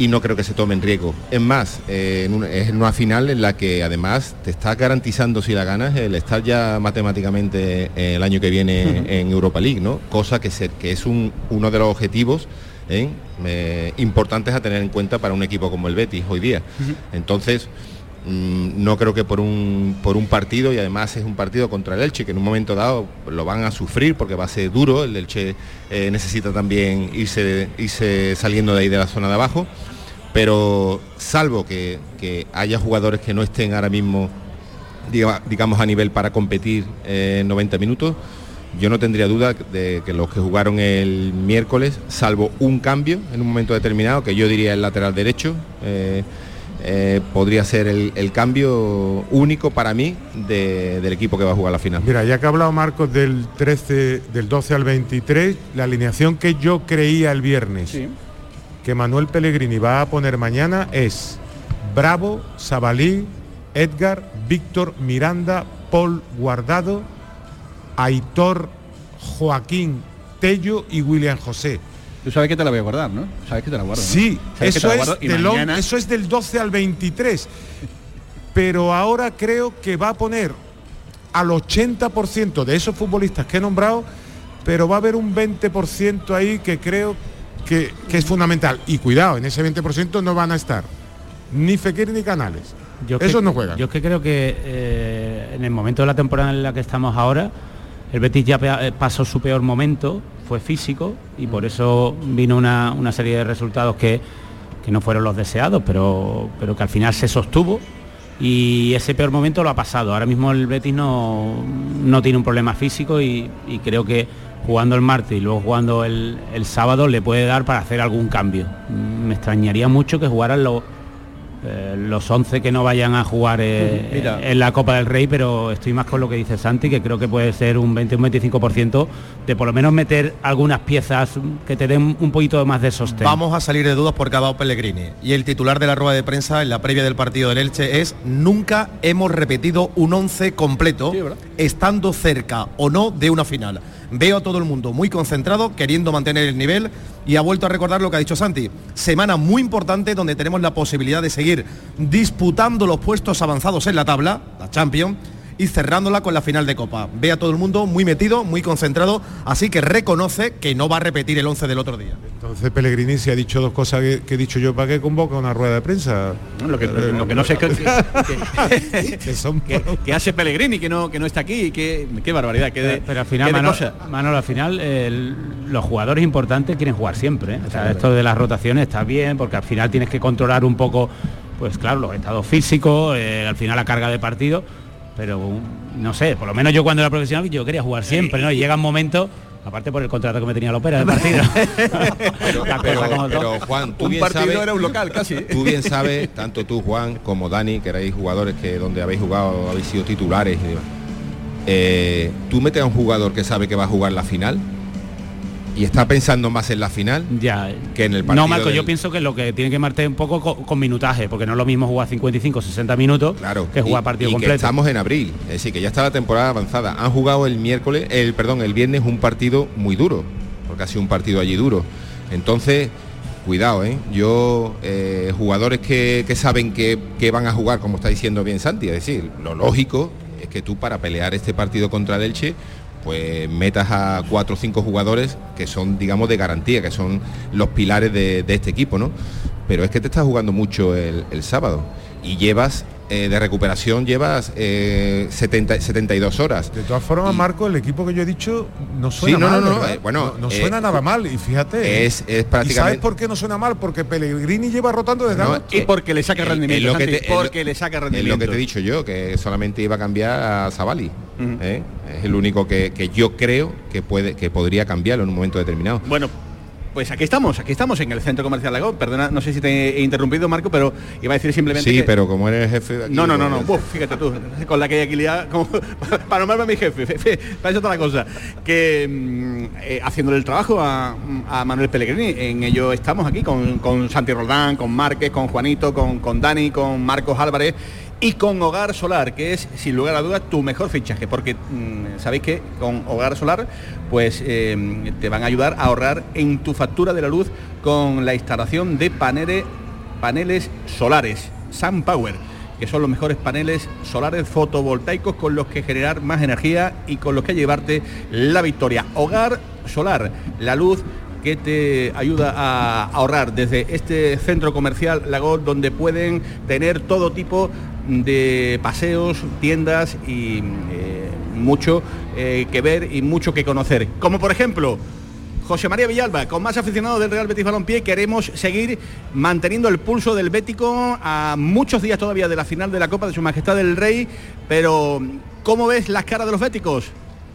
Y no creo que se tomen riesgo. Es más, eh, en es una final en la que además te estás garantizando si la ganas el estar ya matemáticamente eh, el año que viene en Europa League, ¿no? Cosa que, se- que es un- uno de los objetivos ¿eh? Eh, importantes a tener en cuenta para un equipo como el Betis hoy día. Entonces, no creo que por un, por un partido, y además es un partido contra el Elche, que en un momento dado lo van a sufrir porque va a ser duro, el Elche eh, necesita también irse, irse saliendo de ahí de la zona de abajo, pero salvo que, haya jugadores que no estén ahora mismo, diga- digamos, a nivel para competir eh, en 90 minutos, yo no tendría duda de que los que jugaron el miércoles, salvo un cambio en un momento determinado, que yo diría el lateral derecho, eh, eh, podría ser el, el cambio único para mí de- del equipo que va a jugar la final. Mira, ya que ha hablado Marcos del 13, del 12 al 23, la alineación que yo creía el viernes que Manuel Pellegrini va a poner mañana es Bravo, Sabalí, Edgar, Víctor, Miranda, Paul Guardado, Aitor, Joaquín, Tello y William José. Tú sabes que te la voy a guardar, ¿no? Sabes que te la guardo. Sí, eso es, del on- mañana- eso es del 12 al 23. Pero ahora creo que va a poner al 80% de esos futbolistas que he nombrado, pero va a haber un 20% ahí que creo que, que es fundamental. Y cuidado, en ese 20% no van a estar ni Fekir ni Canales. Yo es Esos que- no juegan. Yo es que creo que eh, en el momento de la temporada en la que estamos ahora, el Betis ya eh, pasó su peor momento, fue físico y por eso vino una, una serie de resultados que, que no fueron los deseados, pero, pero que al final se sostuvo y ese peor momento lo ha pasado. Ahora mismo el Betis no, no tiene un problema físico y, y creo que jugando el martes y luego jugando el, el sábado le puede dar para hacer algún cambio. Me extrañaría mucho que jugaran los eh, los 11 que no vayan a jugar eh, Mira. en la Copa del Rey, pero estoy más con lo que dice Santi, que creo que puede ser un 20 un 25% de por lo menos meter algunas piezas que te den un poquito más de sostén. Vamos a salir de dudas porque ha dado Pellegrini. Y el titular de la rueda de prensa en la previa del partido del Elche es nunca hemos repetido un 11 completo, estando cerca o no de una final. Veo a todo el mundo muy concentrado, queriendo mantener el nivel y ha vuelto a recordar lo que ha dicho Santi. Semana muy importante donde tenemos la posibilidad de seguir disputando los puestos avanzados en la tabla, la Champions, y cerrándola con la final de Copa. Ve a todo el mundo muy metido, muy concentrado, así que reconoce que no va a repetir el 11 del otro día. Entonces Pellegrini se ha dicho dos cosas que, que he dicho yo, ¿para qué convoca una rueda de prensa? Lo que, lo que no sé es que, que- Que que- que hace Pellegrini que no que no está aquí y que qué barbaridad que de, pero, al final, Manolo. Manolo, al final el- los jugadores importantes quieren jugar siempre. ¿eh? O sea, esto de las rotaciones está bien porque al final tienes que controlar un poco, pues claro, los estados físicos, eh, al final la carga de partido, pero no sé, por lo menos yo cuando era profesional yo quería jugar siempre, ¿no? Y llega un momento, aparte por el contrato que me tenía Lopera del partido. Pero, pero- Juan, tú Un bien partido sabes, era un local casi. ¿eh? Tú bien sabes, tanto tú Juan como Dani, que erais jugadores que donde habéis jugado, habéis sido titulares y demás. Eh, tú metes a un jugador que sabe que va a jugar la final y está pensando más en la final ya que en el partido. No, Marco, del- yo pienso que lo que tiene que marcar un poco con, con minutaje, porque no es lo mismo jugar 55, 60 minutos que jugar y- partido y que completo. estamos en abril, es decir, que ya está la temporada avanzada. Han jugado el miércoles, el perdón, el viernes un partido muy duro, porque ha sido un partido allí duro. Entonces, cuidado, ¿eh? Yo, eh, jugadores que, que saben que, que van a jugar, como está diciendo bien Santi, es decir, lo lógico es que tú para pelear este partido contra el Elche, pues metas a cuatro o cinco jugadores que son, digamos, de garantía, que son los pilares de, este equipo, ¿no? Pero es que te estás jugando mucho el sábado y llevas eh, de recuperación llevas eh, 70, 72 horas. De todas formas, Marco, el equipo que yo he dicho no suena Sí, no, mal. no, no, ¿verdad? eh, bueno, no, no eh, suena nada mal. Y fíjate. es- es ¿Y prácticamente- sabes por qué no suena mal? Porque Pellegrini lleva rotando desde No, agosto. y porque le saca Es- rendimiento, es lo que te- es porque le saca Es rendimiento. lo que te he dicho yo, que solamente iba a cambiar a Zavali. ¿eh? Es el único que, que yo creo que puede que podría cambiarlo en un momento determinado. Bueno, pues aquí estamos, aquí estamos en el centro comercial Lago. Perdona, no sé si te he interrumpido, Marco, pero iba a decir simplemente Sí, que- pero como eres jefe de aquí, No, no, no, no. pues- Uf, fíjate tú, con la que hay aquí liada, como, para nombrarme a mi jefe, fe- fe, para eso la cosa. Que mm, eh, haciéndole el trabajo a, a Manuel Pellegrini, en ello estamos aquí con, con Santi Roldán, con Márquez, con Juanito, con, con Dani, con Marcos Álvarez y con Hogar Solar, que es sin lugar a dudas tu mejor fichaje, porque mm, sabéis que con Hogar Solar pues eh, te van a ayudar a ahorrar en tu factura de la luz con la instalación de paneles paneles solares, Sun Power, que son los mejores paneles solares fotovoltaicos con los que generar más energía y con los que llevarte la victoria. Hogar solar, la luz que te ayuda a ahorrar desde este centro comercial Lagos donde pueden tener todo tipo de paseos, tiendas y eh, mucho eh, que ver y mucho que conocer. Como por ejemplo José María Villalba, con más aficionados del Real Betis Balompié, queremos seguir manteniendo el pulso del Bético a muchos días todavía de la final de la Copa de Su Majestad del Rey, pero ¿cómo ves las caras de los béticos?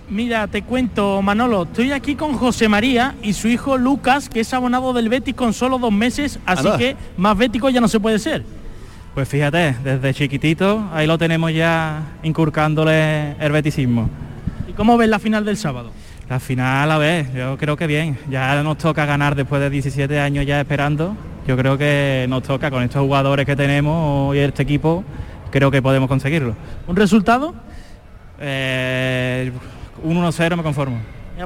Mira, te cuento, Manolo, estoy aquí con José María y su hijo Lucas, que es abonado del Betis con solo dos meses, así que más bético ya no se puede ser. Pues fíjate, desde chiquitito ahí lo tenemos ya inculcándole el beticismo. ¿Y cómo ves la final del sábado? La final, a ver, yo creo que bien. Ya nos toca ganar después de 17 años ya esperando. Yo creo que nos toca con estos jugadores que tenemos y este equipo, creo que podemos conseguirlo. ¿Un resultado? Eh, un 1-0 me conformo.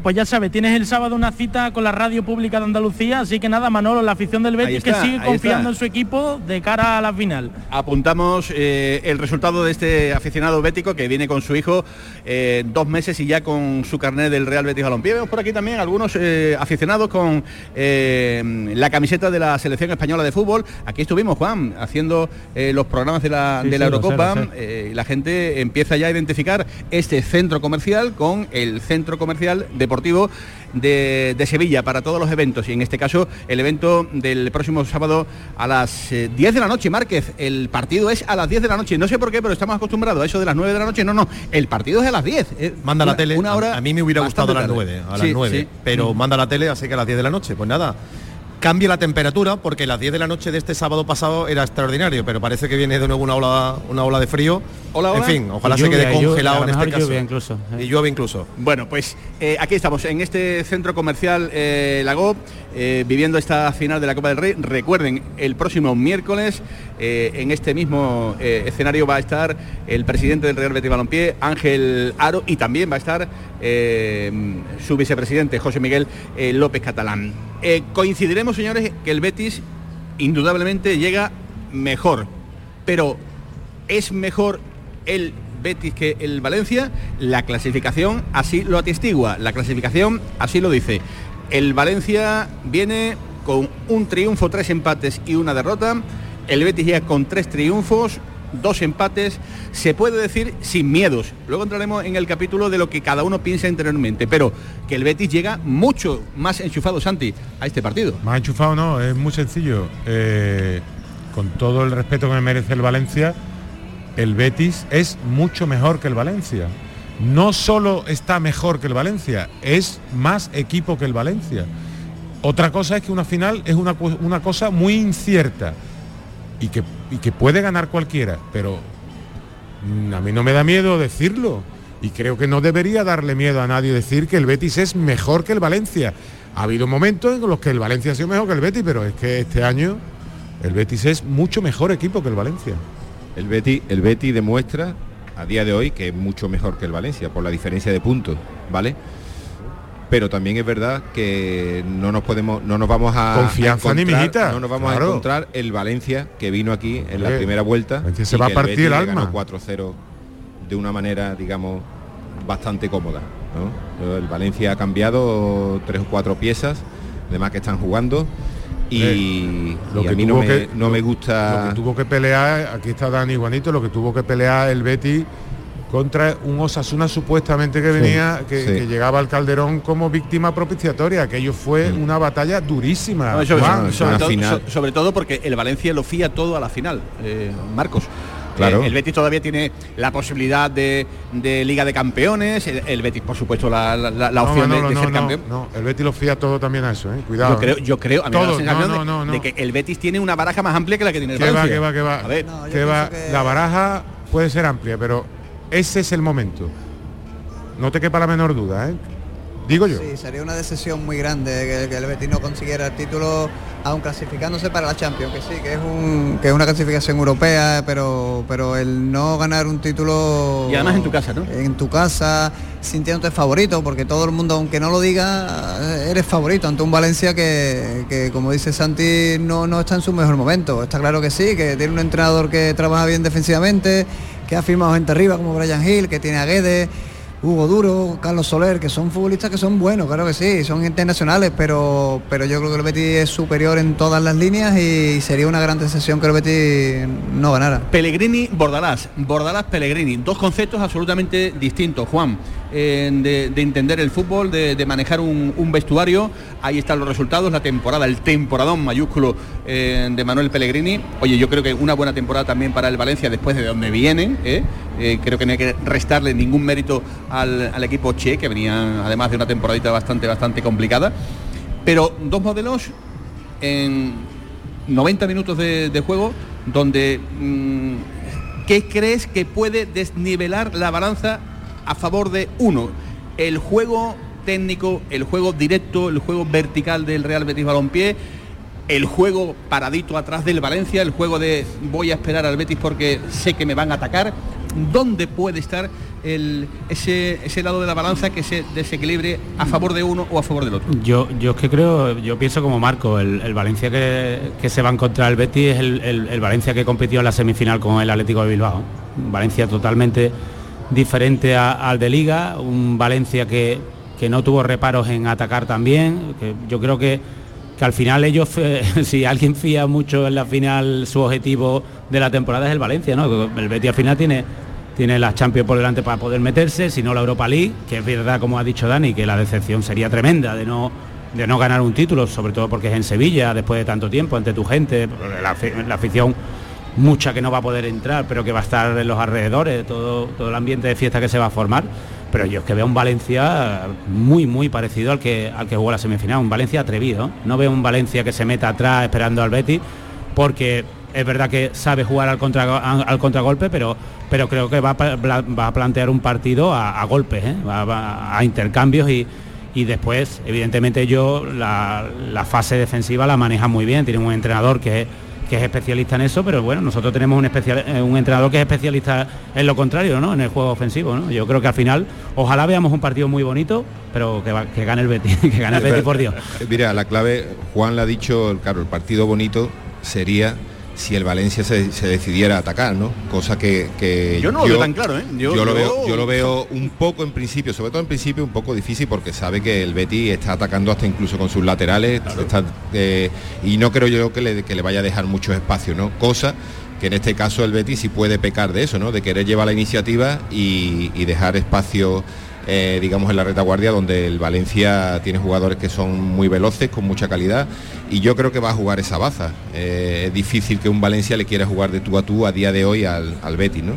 Pues ya sabes, tienes el sábado una cita con la radio pública de Andalucía, así que nada, Manolo, la afición del Betis está, que sigue confiando está. en su equipo de cara a la final. Apuntamos eh, el resultado de este aficionado bético que viene con su hijo eh, dos meses y ya con su carnet del Real Betis Balompié. Vemos por aquí también algunos eh, aficionados con eh, la camiseta de la selección española de fútbol. Aquí estuvimos, Juan, haciendo eh, los programas de la, Sí, de la sí, lo sé, Eurocopa. lo sé. eh, y la gente empieza ya a identificar este centro comercial con el centro comercial deportivo de, de Sevilla para todos los eventos y en este caso el evento del próximo sábado a las eh, 10 de la noche, Márquez. El partido es a las 10 de la noche. No sé por qué, pero estamos acostumbrados a eso de las 9 de la noche. No, no, el partido es a las 10. eh, Manda una- la tele. Una hora a, a mí me hubiera gustado a las bastante 9, a las Sí, 9, sí. pero Mm. manda la tele, así que a las 10 de la noche. Pues nada. Cambia la temperatura porque las 10 de la noche de este sábado pasado era extraordinario, pero parece que viene de nuevo una ola, una ola de frío. Hola, hola. En fin, ojalá se quede lluvia, congelado en este caso. lluvia incluso, Y llueve incluso. Bueno, pues eh, aquí estamos, en este centro comercial eh, Lago, eh, viviendo esta final de la Copa del Rey. Recuerden, el próximo miércoles, eh, en este mismo eh, escenario va a estar el presidente del Real Betis Balompié, Ángel Aro, y también va a estar eh, su vicepresidente, José Miguel eh, López Catalán. Eh, coincidiremos, señores, que el Betis indudablemente llega mejor, pero es mejor el Betis que el Valencia, la clasificación así lo atestigua, la clasificación así lo dice. El Valencia viene con un triunfo, tres empates y una derrota. El Betis llega con tres triunfos, dos empates, se puede decir sin miedos. Luego entraremos en el capítulo de lo que cada uno piensa interiormente, pero que el Betis llega mucho más enchufado, Santi, a este partido. Más enchufado no, es muy sencillo. Eh, con todo el respeto que me merece el Valencia, el Betis es mucho mejor que el Valencia. No solo está mejor que el Valencia, es más equipo que el Valencia. Otra cosa es que una final es una, una cosa muy incierta y que, y que puede ganar cualquiera, pero mm, a mí no me da miedo decirlo. Y creo que no debería darle miedo a nadie decir que el Betis es mejor que el Valencia. Ha habido momentos en los que el Valencia ha sido mejor que el Betis, pero es que este año el Betis es mucho mejor equipo que el Valencia. El Betty, el Betty demuestra a día de hoy que es mucho mejor que el Valencia por la diferencia de puntos, ¿vale? Pero también es verdad que no nos podemos, no nos vamos a Confianza ni mijita, no nos vamos claro. a encontrar el Valencia que vino aquí en la primera vuelta. Valencia se va a que partir el alma. ganó 4-0 de una manera, digamos, bastante cómoda. ¿no? El Valencia ha cambiado tres o cuatro piezas, además que están jugando. Y, Eh, lo y que a mí no me, que- no me gusta. Lo que tuvo que pelear, aquí está Dani Juanito, lo que tuvo que pelear el Betis contra un Osasuna supuestamente que Sí, venía, que, sí. que llegaba al Calderón como víctima propiciatoria. Aquello fue Mm. una batalla durísima. No, sobre, Juan. sobre todo, so- sobre todo porque el Valencia lo fía todo a la final, eh, Marcos. Claro. Eh, el Betis todavía tiene la posibilidad de, de Liga de Campeones, el, el Betis por supuesto la, la- la No, opción de- Manolo, de, no, ser no, campeón. no, el Betis lo fía todo también a eso, ¿eh? Cuidado. Yo creo, yo creo, a mí me da la Todo, sensación no, de, que el Betis tiene una baraja más amplia que la que tiene el Que va, Valencia. que va, que va. A ver, que va. La baraja puede ser amplia, pero ese es el momento. No te quepa la menor duda, ¿eh? Digo yo. Sí, sería una decisión muy grande que, que el Betis no consiguiera el título, aun clasificándose para la Champions, que sí, que es un que es una clasificación europea, pero pero el no ganar un título Y además en tu casa, ¿no? En tu casa, sintiéndote favorito, porque todo el mundo, aunque no lo diga, eres favorito ante un Valencia que, que, como dice Santi, no, no está en su mejor momento. Está claro que sí, que tiene un entrenador que trabaja bien defensivamente, que ha firmado gente arriba como Brian Hill, que tiene a Hugo Duro, Carlos Soler, que son futbolistas que son buenos, claro que sí, son internacionales, pero, pero yo creo que el Betis es superior en todas las líneas y sería una gran decepción que el Betis no ganara. Pellegrini, Bordalás. Bordalás, Pellegrini. Dos conceptos absolutamente distintos, Juan. de, de entender el fútbol, de, manejar un, un vestuario. Ahí están los resultados, la temporada, el temporadón mayúsculo eh, de Manuel Pellegrini. Oye, yo creo que una buena temporada también para el Valencia después de donde vienen. ¿eh? Eh, creo que no hay que restarle ningún mérito al, al equipo Che, que venía además de una temporadita bastante, bastante complicada. Pero dos modelos en 90 minutos de, juego donde mm, ¿qué crees que puede desnivelar la balanza a favor de uno? El juego técnico, el juego directo, el juego vertical del Real Betis Balompié, el juego paradito atrás del Valencia, el juego de voy a esperar al Betis porque sé que me van a atacar. ¿Dónde puede estar ese, ese lado de la balanza que se desequilibre a favor de uno o a favor del otro? Yo, yo es que creo, yo pienso como Marco, el, Valencia que, que se va a encontrar el Betis es el, el- Valencia que compitió en la semifinal con el Atlético de Bilbao. Valencia totalmente diferente al de Liga, un Valencia que, que no tuvo reparos en atacar también, yo creo que, que al final ellos, si alguien fía mucho en la final, su objetivo de la temporada es el Valencia, ¿no? El Betis al final tiene tiene las Champions por delante para poder meterse, si no la Europa League, que es verdad, como ha dicho Dani, que la decepción sería tremenda de no, de no ganar un título, sobre todo porque es en Sevilla, después de tanto tiempo, ante tu gente, la, la afición mucha que no va a poder entrar, pero que va a estar en los alrededores, todo, todo el ambiente de fiesta que se va a formar. Pero yo es que veo un Valencia muy, muy parecido al que, al que jugó la semifinal, un Valencia atrevido. No veo un Valencia que se meta atrás esperando al Betis, porque es verdad que sabe jugar al, contra, al contragolpe, pero, pero creo que va a, va a plantear un partido a, golpes, ¿eh? a intercambios y, y después, evidentemente, yo la, la fase defensiva la maneja muy bien, tiene un entrenador que, que es especialista en eso, pero bueno, nosotros tenemos un, especial, eh, un entrenador que es especialista en lo contrario, ¿no? en el juego ofensivo. ¿no? Yo creo que al final, ojalá veamos un partido muy bonito, pero que, que gane el Betis, que gane el Betis por Dios. Mira, la clave, Juan le ha dicho, claro, el partido bonito sería si el Valencia se, se decidiera a atacar, ¿no? Cosa que, que Yo no lo veo tan claro, ¿eh? Yo- Yo, lo veo, yo lo veo un poco en principio, sobre todo en principio un poco difícil porque sabe que el Betis está atacando hasta incluso con sus laterales está, eh, y no creo yo que le, que le vaya a dejar mucho espacio, ¿no? Cosa que en este caso el Betis sí puede pecar de eso, ¿no? De querer llevar la iniciativa y, y dejar espacio eh, digamos en la retaguardia donde el Valencia tiene jugadores que son muy veloces, con mucha calidad y yo creo que va a jugar esa baza. Eh, es difícil que un Valencia le quiera jugar de tú a tú a día de hoy al, al Betis, ¿no?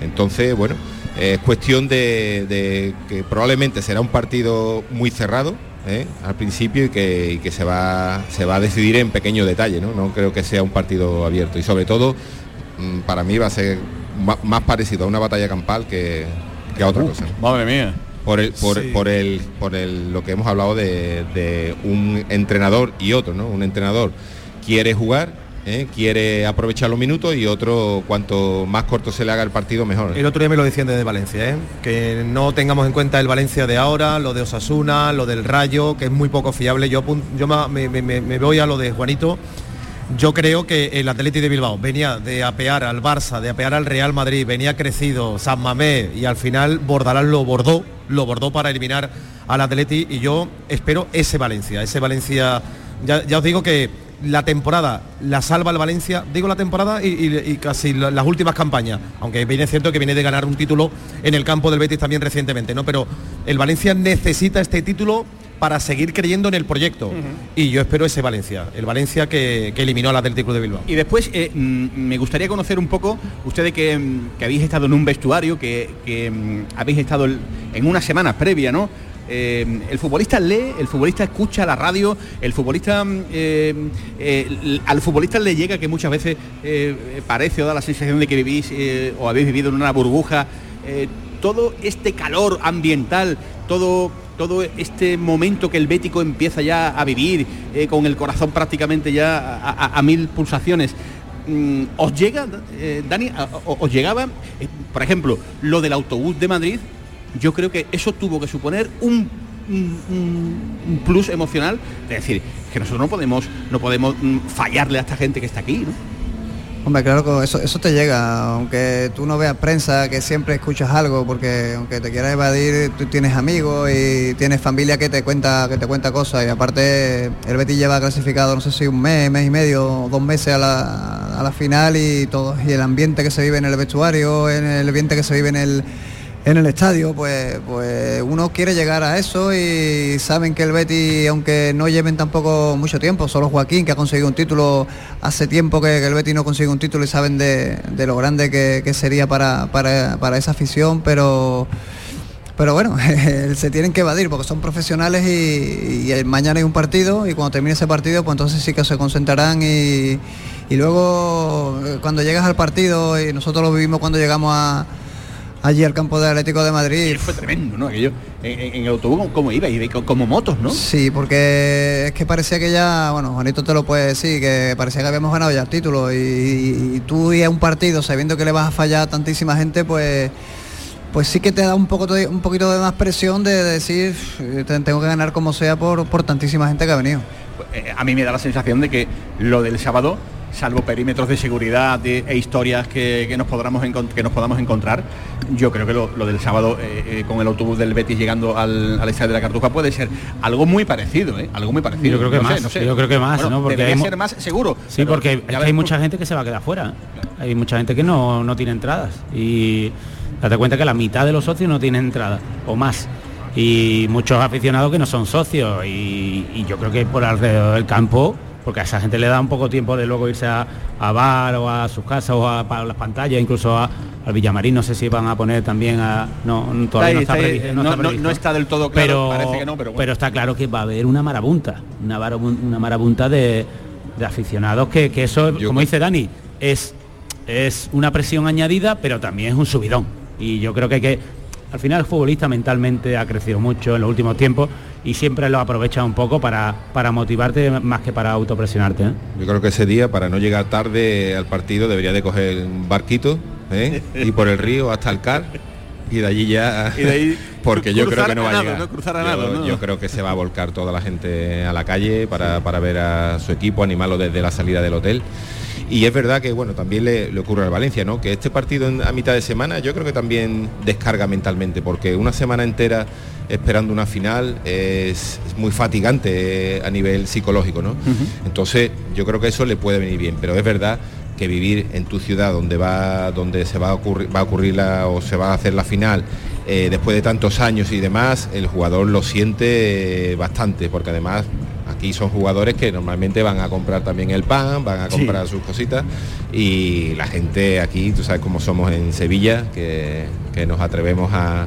Entonces, bueno, eh, es cuestión de, de que probablemente será un partido muy cerrado. ¿eh? al principio y que, y que se, va, se va a decidir en pequeños detalles, ¿no? no creo que sea un partido abierto y sobre todo mm, para mí va a ser más parecido a una batalla campal que, que a otra cosa. Madre mía. Por el, por, Sí. por el, por el, lo que hemos hablado de, de un entrenador y otro, ¿no? Un entrenador quiere jugar, ¿eh? quiere aprovechar los minutos y otro cuanto más corto se le haga el partido mejor. El otro día me lo decían desde Valencia, ¿eh? que no tengamos en cuenta el Valencia de ahora, lo de Osasuna, lo del Rayo, que es muy poco fiable. Yo, yo me voy a lo de Juanito. Yo creo que el Atleti de Bilbao venía de apear al Barça, de apear al Real Madrid, venía crecido San Mamé y al final Bordalás lo bordó, lo bordó para eliminar al Atleti y yo espero ese Valencia, ese Valencia, ya, os digo que la temporada la salva el Valencia, digo la temporada y, casi la- las últimas campañas, aunque viene cierto que viene de ganar un título en el campo del Betis también recientemente, ¿no? Pero el Valencia necesita este título para seguir creyendo en el proyecto. Y yo espero ese Valencia, el Valencia que, que eliminó al Atlético de Bilbao. Y después eh, mm, me gustaría conocer un poco, ustedes que, mm, que habéis estado en un vestuario, que, que, mm, habéis estado en una semana previa, ¿no? Eh, el futbolista lee, el futbolista escucha la radio, el futbolista eh, eh, al futbolista le llega que muchas veces parece o da la sensación de que vivís o habéis vivido en una burbuja. todo este calor ambiental, todo todo este momento que el Bético empieza ya a vivir, eh, con el corazón prácticamente ya a, mil pulsaciones. Mm, ¿Os llega, eh, Dani, os llegaba, eh, por ejemplo, lo del autobús de Madrid? Yo creo que eso tuvo que suponer un, plus emocional, de decir, que nosotros no podemos, no podemos mm, fallarle a esta gente que está aquí, ¿no? Hombre, claro eso, eso te llega, aunque tú no veas prensa, que siempre escuchas algo, porque aunque te quieras evadir, tú tienes amigos y tienes familia que te cuenta, que te cuenta cosas. Y aparte, el Betis lleva clasificado, no sé si un mes, mes y medio, dos meses a la, a la final y todo, y el ambiente que se vive en el vestuario, en el ambiente que se vive en el en el estadio, pues, pues uno quiere llegar a eso y saben que el Betis, aunque no lleven tampoco mucho tiempo, solo Joaquín, que ha conseguido un título hace tiempo que, el Betis no consigue un título y saben de, lo grande que, que sería para, para, para esa afición, pero pero bueno, se tienen que evadir porque son profesionales y, y mañana hay un partido y cuando termine ese partido pues entonces sí que se concentrarán y, y luego eh, cuando llegas al partido y nosotros lo vivimos cuando llegamos a, allí al campo de Atlético de Madrid. Fue tremendo, ¿no? Aquello, en, en- autobús, ¿cómo iba? Iba co- como motos, ¿no? Sí, porque es que parecía que ya, bueno, Juanito te lo puede decir, que parecía que habíamos ganado ya el título y, y tú ir a un partido sabiendo que le vas a fallar a tantísima gente, pues pues sí que te da un poco de- un poquito de más presión de decir eh, te- tengo que ganar como sea por, por tantísima gente que ha venido. Eh, a mí me da la sensación de que lo del sábado, salvo perímetros de seguridad de- e historias que, que nos podamos que nos podamos encontrar, yo creo que lo, lo del sábado eh, eh, con el autobús del Betis llegando al, al estadio de la Cartuja puede ser algo muy parecido, ¿eh? Algo muy parecido. Yo creo que No sé, más, no sé. yo creo que más, Bueno, ¿no? Porque debería hay mo- ser más seguro. Sí, porque ya es que hay veremos. mucha gente que se va a quedar fuera. Hay mucha gente que no, no tiene entradas. Y date cuenta que la mitad de los socios no tienen entradas, o más. Y muchos aficionados que no son socios. Y, y yo creo que por alrededor del campo, porque a esa gente le da un poco tiempo de luego irse a, a bar o a sus casas o a, las pantallas, incluso a- al Villamarín, no sé si van a poner también a. No, todavía no Está está, ahí, previ- está ahí. no No- está no- previsto. no está del todo claro, parece que no, pero bueno. está claro que va a haber una marabunta, una, marabun- una marabunta de, de aficionados que, que eso, como dice Dani, es, es una presión añadida, pero también es un subidón. Y yo creo que, hay que al final el futbolista mentalmente ha crecido mucho en los últimos tiempos y siempre lo aprovecha un poco para, para motivarte más que para autopresionarte. ¿eh? Yo creo que ese día, para no llegar tarde al partido, debería de coger un barquito ¿eh? y por el río hasta el CAR y de allí ya... Y de ahí porque yo creo que no va a nado, llegar. ¿no? Cruzar a yo, nado, ¿no? yo creo que se va a volcar toda la gente a la calle para, para ver a su equipo, animarlo desde la salida del hotel. Y es verdad que bueno, también le, le ocurre al Valencia, ¿no? Que este partido en- a mitad de semana yo creo que también descarga mentalmente, porque una semana entera esperando una final es, es muy fatigante eh, a nivel psicológico, ¿no? Entonces yo creo que eso le puede venir bien, pero es verdad que vivir en tu ciudad donde va donde se va a ocurrir va a ocurrir la o se va a hacer la final eh, después de tantos años y demás el jugador lo siente eh, bastante porque además aquí son jugadores que normalmente van a comprar también el pan van a Sí. comprar sus cositas y la gente aquí tú sabes cómo somos en Sevilla que, que nos atrevemos a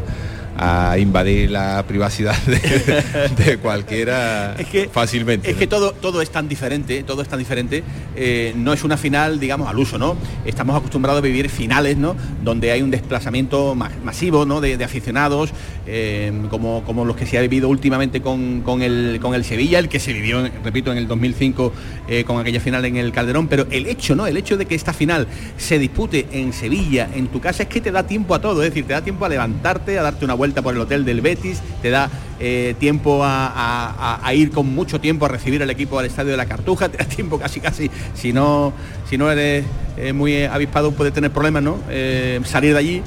a invadir la privacidad de, de cualquiera fácilmente Es ¿no? que todo, todo es tan diferente, todo es tan diferente. eh, no es una final, digamos, al uso, ¿no? Estamos acostumbrados a vivir finales, ¿no? Donde hay un desplazamiento ma- masivo, ¿no? De, de aficionados, eh, como, como los que se ha vivido últimamente con, con el, con el Sevilla, el que se vivió, repito, en el 2005 eh, con aquella final en el Calderón. Pero el hecho, ¿no? El hecho de que esta final se dispute en Sevilla, en tu casa, es que te da tiempo a todo. Es decir, te da tiempo a levantarte, a darte una vuelta por el hotel del Betis, te da eh, tiempo a, ir con mucho tiempo a recibir al equipo al estadio de la Cartuja, te da tiempo casi casi, si no, si no eres eh, muy avispado puede tener problemas, ¿no? Eh, salir de allí,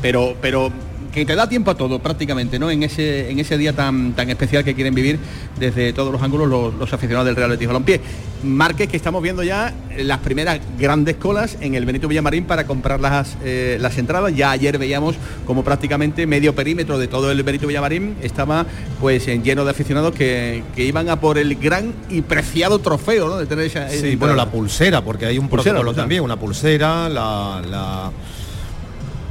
pero, pero que te da tiempo a todo prácticamente, ¿no? En ese, en ese día tan, tan especial que quieren vivir desde todos los ángulos los, los aficionados del Real Betis Balompié. Márquez que estamos viendo ya las primeras grandes colas en el Benito Villamarín para comprar las, eh, las entradas. Ya ayer veíamos como prácticamente medio perímetro de todo el Benito Villamarín estaba pues en lleno de aficionados que, que iban a por el gran y preciado trofeo, ¿no? De tener esa, Sí, bueno, la pulsera, porque hay un Pulsera, protocolo pulsera. también, una pulsera, la, la,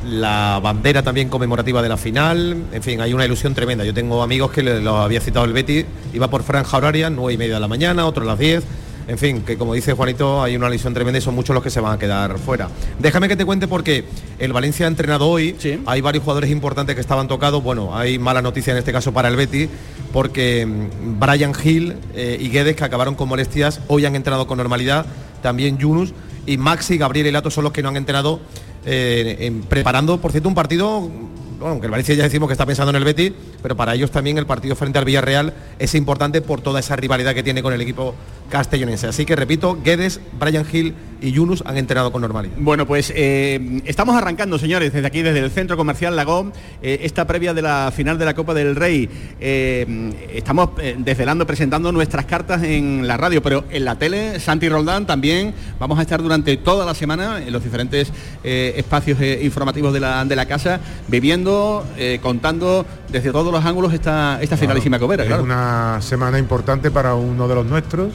la bandera también conmemorativa de la final, en fin, hay una ilusión tremenda. Yo tengo amigos que le- lo había citado el Betty, iba por franja horaria, nueve y media de la mañana, otro a las 10. en fin, que como dice Juanito, hay una lesión tremenda y son muchos los que se van a quedar fuera. Déjame que te cuente porque el Valencia ha entrenado hoy, hay varios jugadores importantes que estaban tocados, bueno, hay mala noticia en este caso para el Betis, porque mm, Brian Hill eh, y Guedes, que acabaron con molestias, hoy han entrenado con normalidad, también Yunus, y Maxi, Gabriel y Lato son los que no han entrenado eh, en- preparando, por cierto, un partido, bueno, aunque el Valencia ya decimos que está pensando en el Betis, pero para ellos también el partido frente al Villarreal es importante por toda esa rivalidad que tiene con el equipo castellonense. Así que repito, Guedes, Brian Hill y Yunus han entrenado con normalidad. Bueno, pues eh, estamos arrancando, señores, desde aquí, desde el Centro Comercial Lagón, eh, esta previa de la final de la Copa del Rey. Eh, estamos eh, desvelando, presentando nuestras cartas en la radio, pero en la tele, Santi Roldán también vamos a estar durante toda la semana en los diferentes eh, espacios eh, informativos de la, de la casa, viviendo, eh, contando desde todos los ángulos esta, esta finalísima copera, es claro. una semana importante para uno de los nuestros,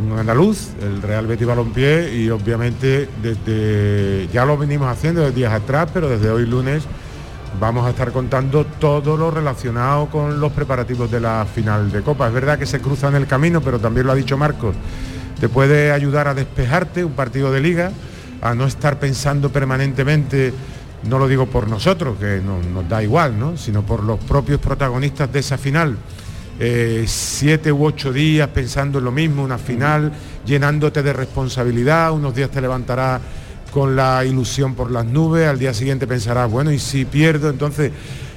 un andaluz, el Real Betis Balompié y obviamente desde ya lo venimos haciendo desde días atrás, pero desde hoy lunes vamos a estar contando todo lo relacionado con los preparativos de la final de Copa. Es verdad que se cruzan el camino, pero también lo ha dicho Marcos, te puede ayudar a despejarte un partido de liga, a no estar pensando permanentemente, no lo digo por nosotros, que no- nos da igual, ¿no? sino por los propios protagonistas de esa final. Eh, siete u ocho días pensando en lo mismo, una final, llenándote de responsabilidad, unos días te levantarás con la ilusión por las nubes, al día siguiente pensarás, bueno, y si pierdo, entonces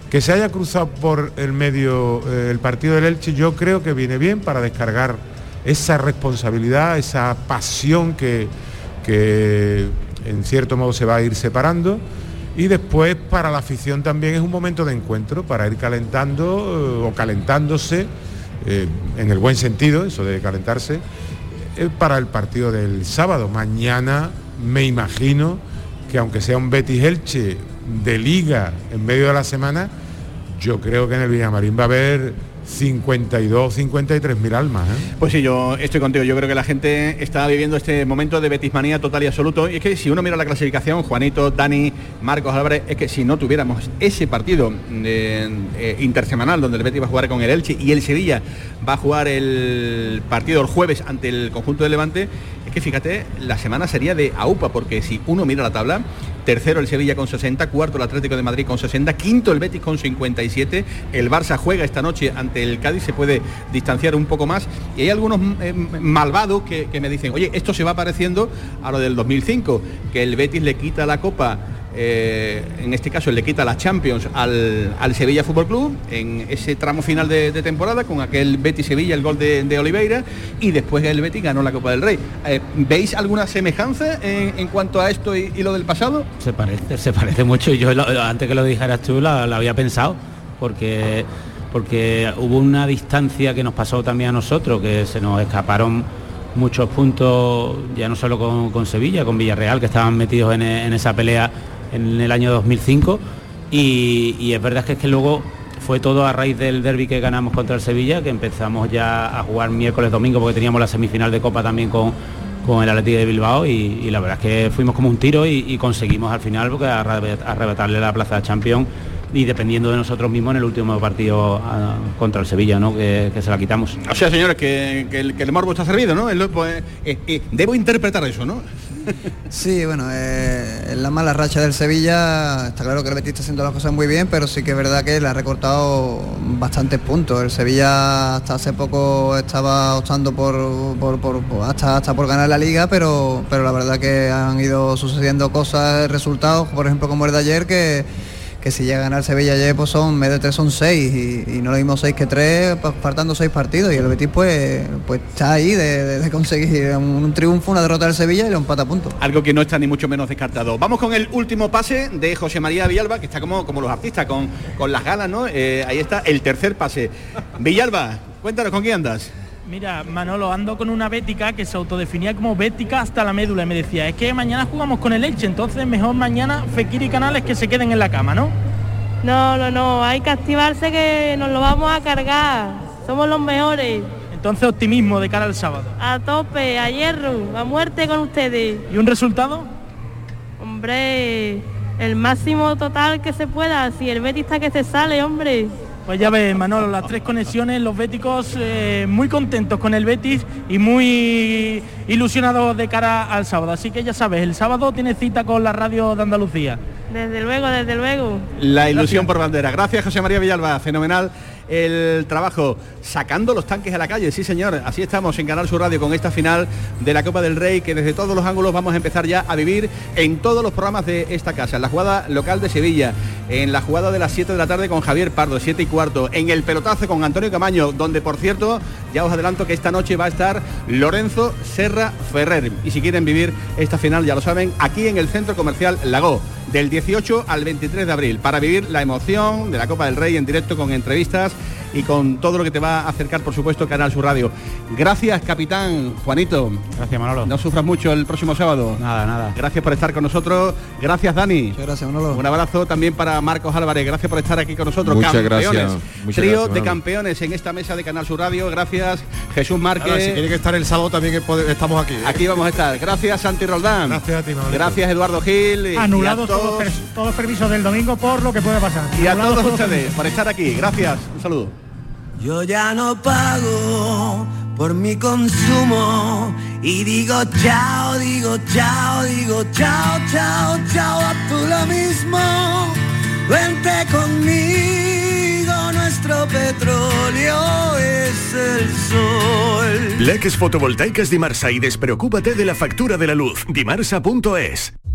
que se haya cruzado por el medio eh, el partido del Elche, yo creo que viene bien para descargar esa responsabilidad, esa pasión que, que en cierto modo se va a ir separando. Y después para la afición también es un momento de encuentro, para ir calentando eh, o calentándose, eh, en el buen sentido, eso de calentarse, eh, para el partido del sábado. Mañana me imagino que aunque sea un Betis Elche de liga en medio de la semana, yo creo que en el Villamarín va a haber 52, 53 mil almas. ¿eh? Pues sí, yo estoy contigo. Yo creo que la gente está viviendo este momento de betismanía total y absoluto. Y es que si uno mira la clasificación, Juanito, Dani, Marcos Álvarez, es que si no tuviéramos ese partido eh, eh, intersemanal donde el Betis va a jugar con el Elche y el Sevilla va a jugar el partido el jueves ante el conjunto de Levante, que fíjate, la semana sería de AUPA, porque si uno mira la tabla, tercero el Sevilla con 60, cuarto el Atlético de Madrid con 60, quinto el Betis con 57, el Barça juega esta noche ante el Cádiz, se puede distanciar un poco más y hay algunos eh, malvados que, que me dicen, oye, esto se va pareciendo a lo del 2005, que el Betis le quita la copa eh, en este caso le quita la Champions al, Sevilla Fútbol Club en ese tramo final de, temporada con aquel Betis Sevilla, el gol de, Oliveira y después el Betis ganó la Copa del Rey. Eh, ¿Veis alguna semejanza en, cuanto a esto y, lo del pasado? Se parece, se parece mucho y yo antes que lo dijeras tú la, había pensado porque porque hubo una distancia que nos pasó también a nosotros que se nos escaparon muchos puntos ya no solo con, con Sevilla con Villarreal que estaban metidos en esa pelea en el año 2005 y, es verdad que es que luego fue todo a raíz del derby que ganamos contra el Sevilla que empezamos ya a jugar miércoles domingo porque teníamos la semifinal de Copa también con con el Atlético de Bilbao y, la verdad es que fuimos como un tiro y, conseguimos al final porque arre- arrebatarle la plaza de campeón y dependiendo de nosotros mismos en el último partido ah, contra el Sevilla, ¿no? que, se la quitamos. O sea, señores, que, el, morbo está servido, ¿no? Pues, eh, eh, debo interpretar eso, ¿no? Sí, bueno, eh, en la mala racha del Sevilla, está claro que el Betis está haciendo las cosas muy bien, pero sí que es verdad que le ha recortado bastantes puntos. El Sevilla hasta hace poco estaba optando por, por- por- hasta, hasta por ganar la liga, pero, pero la verdad que han ido sucediendo cosas, resultados, por ejemplo como el de ayer, que, que si llega a ganar Sevilla ayer, pues son, de tres son seis, y, no lo mismo seis que tres, faltando seis partidos, y el Betis pues, pues está ahí de, conseguir un, un triunfo, una derrota del Sevilla y un empate a punto. Algo que no está ni mucho menos descartado. Vamos con el último pase de José María Villalba, que está como, como los artistas, con, con las ganas, ¿no? Eh, ahí está el tercer pase. Villalba, cuéntanos con quién andas. Mira, Manolo, ando con una bética que se autodefinía como bética hasta la médula y me decía, es que mañana jugamos con el Elche, entonces mejor mañana Fekir y Canales que se queden en la cama, ¿no? No, no, no, hay que activarse que nos lo vamos a cargar. Somos los mejores. Entonces optimismo de cara al sábado. A tope, a hierro, a muerte con ustedes. ¿Y un resultado? Hombre, el máximo total que se pueda. Si el Betis está que se sale, hombre. Pues ya ves, Manolo, las tres conexiones, los béticos eh, muy contentos con el Betis y muy ilusionados de cara al sábado. Así que ya sabes, el sábado tiene cita con la radio de Andalucía. Desde luego, desde luego. La ilusión por bandera. Gracias, José María Villalba. Fenomenal el trabajo sacando los tanques a la calle. Sí, señor. Así estamos en Canal Sur Radio con esta final de la Copa del Rey que desde todos los ángulos vamos a empezar ya a vivir en todos los programas de esta casa. En la jugada local de Sevilla, en la jugada de las 7 de la tarde con Javier Pardo, 7 y cuarto, en el pelotazo con Antonio Camaño, donde por cierto, ya os adelanto que esta noche va a estar Lorenzo Serra Ferrer. Y si quieren vivir esta final, ya lo saben, aquí en el Centro Comercial Lago del 18 al 23 de abril para vivir la emoción de la Copa del Rey en directo con entrevistas y con todo lo que te va a acercar, por supuesto, Canal Sur Radio. Gracias, capitán Juanito. Gracias, Manolo. No sufras mucho el próximo sábado. Nada, nada. Gracias por estar con nosotros. Gracias, Dani. Muchas gracias, Manolo. Un abrazo también para Marcos Álvarez. Gracias por estar aquí con nosotros. Muchas campeones. gracias. Muchas Trío gracias, de Manolo. campeones en esta mesa de Canal Sur Radio. Gracias, Jesús Márquez. Ahora, si tiene que estar el sábado también estamos aquí. ¿eh? Aquí vamos a estar. Gracias, Santi Roldán. Gracias a ti, Manolito. Gracias, Eduardo Gil. y- Anulados y a todos, per- todos permisos del domingo por lo que puede pasar. y a todos ustedes por estar aquí. Gracias. Un saludo. Yo ya no pago por mi consumo y digo chao, digo chao, digo chao, chao, chao, a tú lo mismo. Vente conmigo, nuestro petróleo es el sol. Leques fotovoltaicas Dimarsa y despreocúpate de la factura de la luz. Dimarsa.es.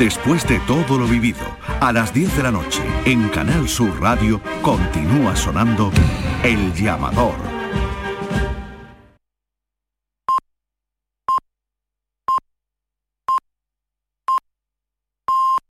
Después de todo lo vivido, a las 10 de la noche, en Canal Sur Radio, continúa sonando El llamador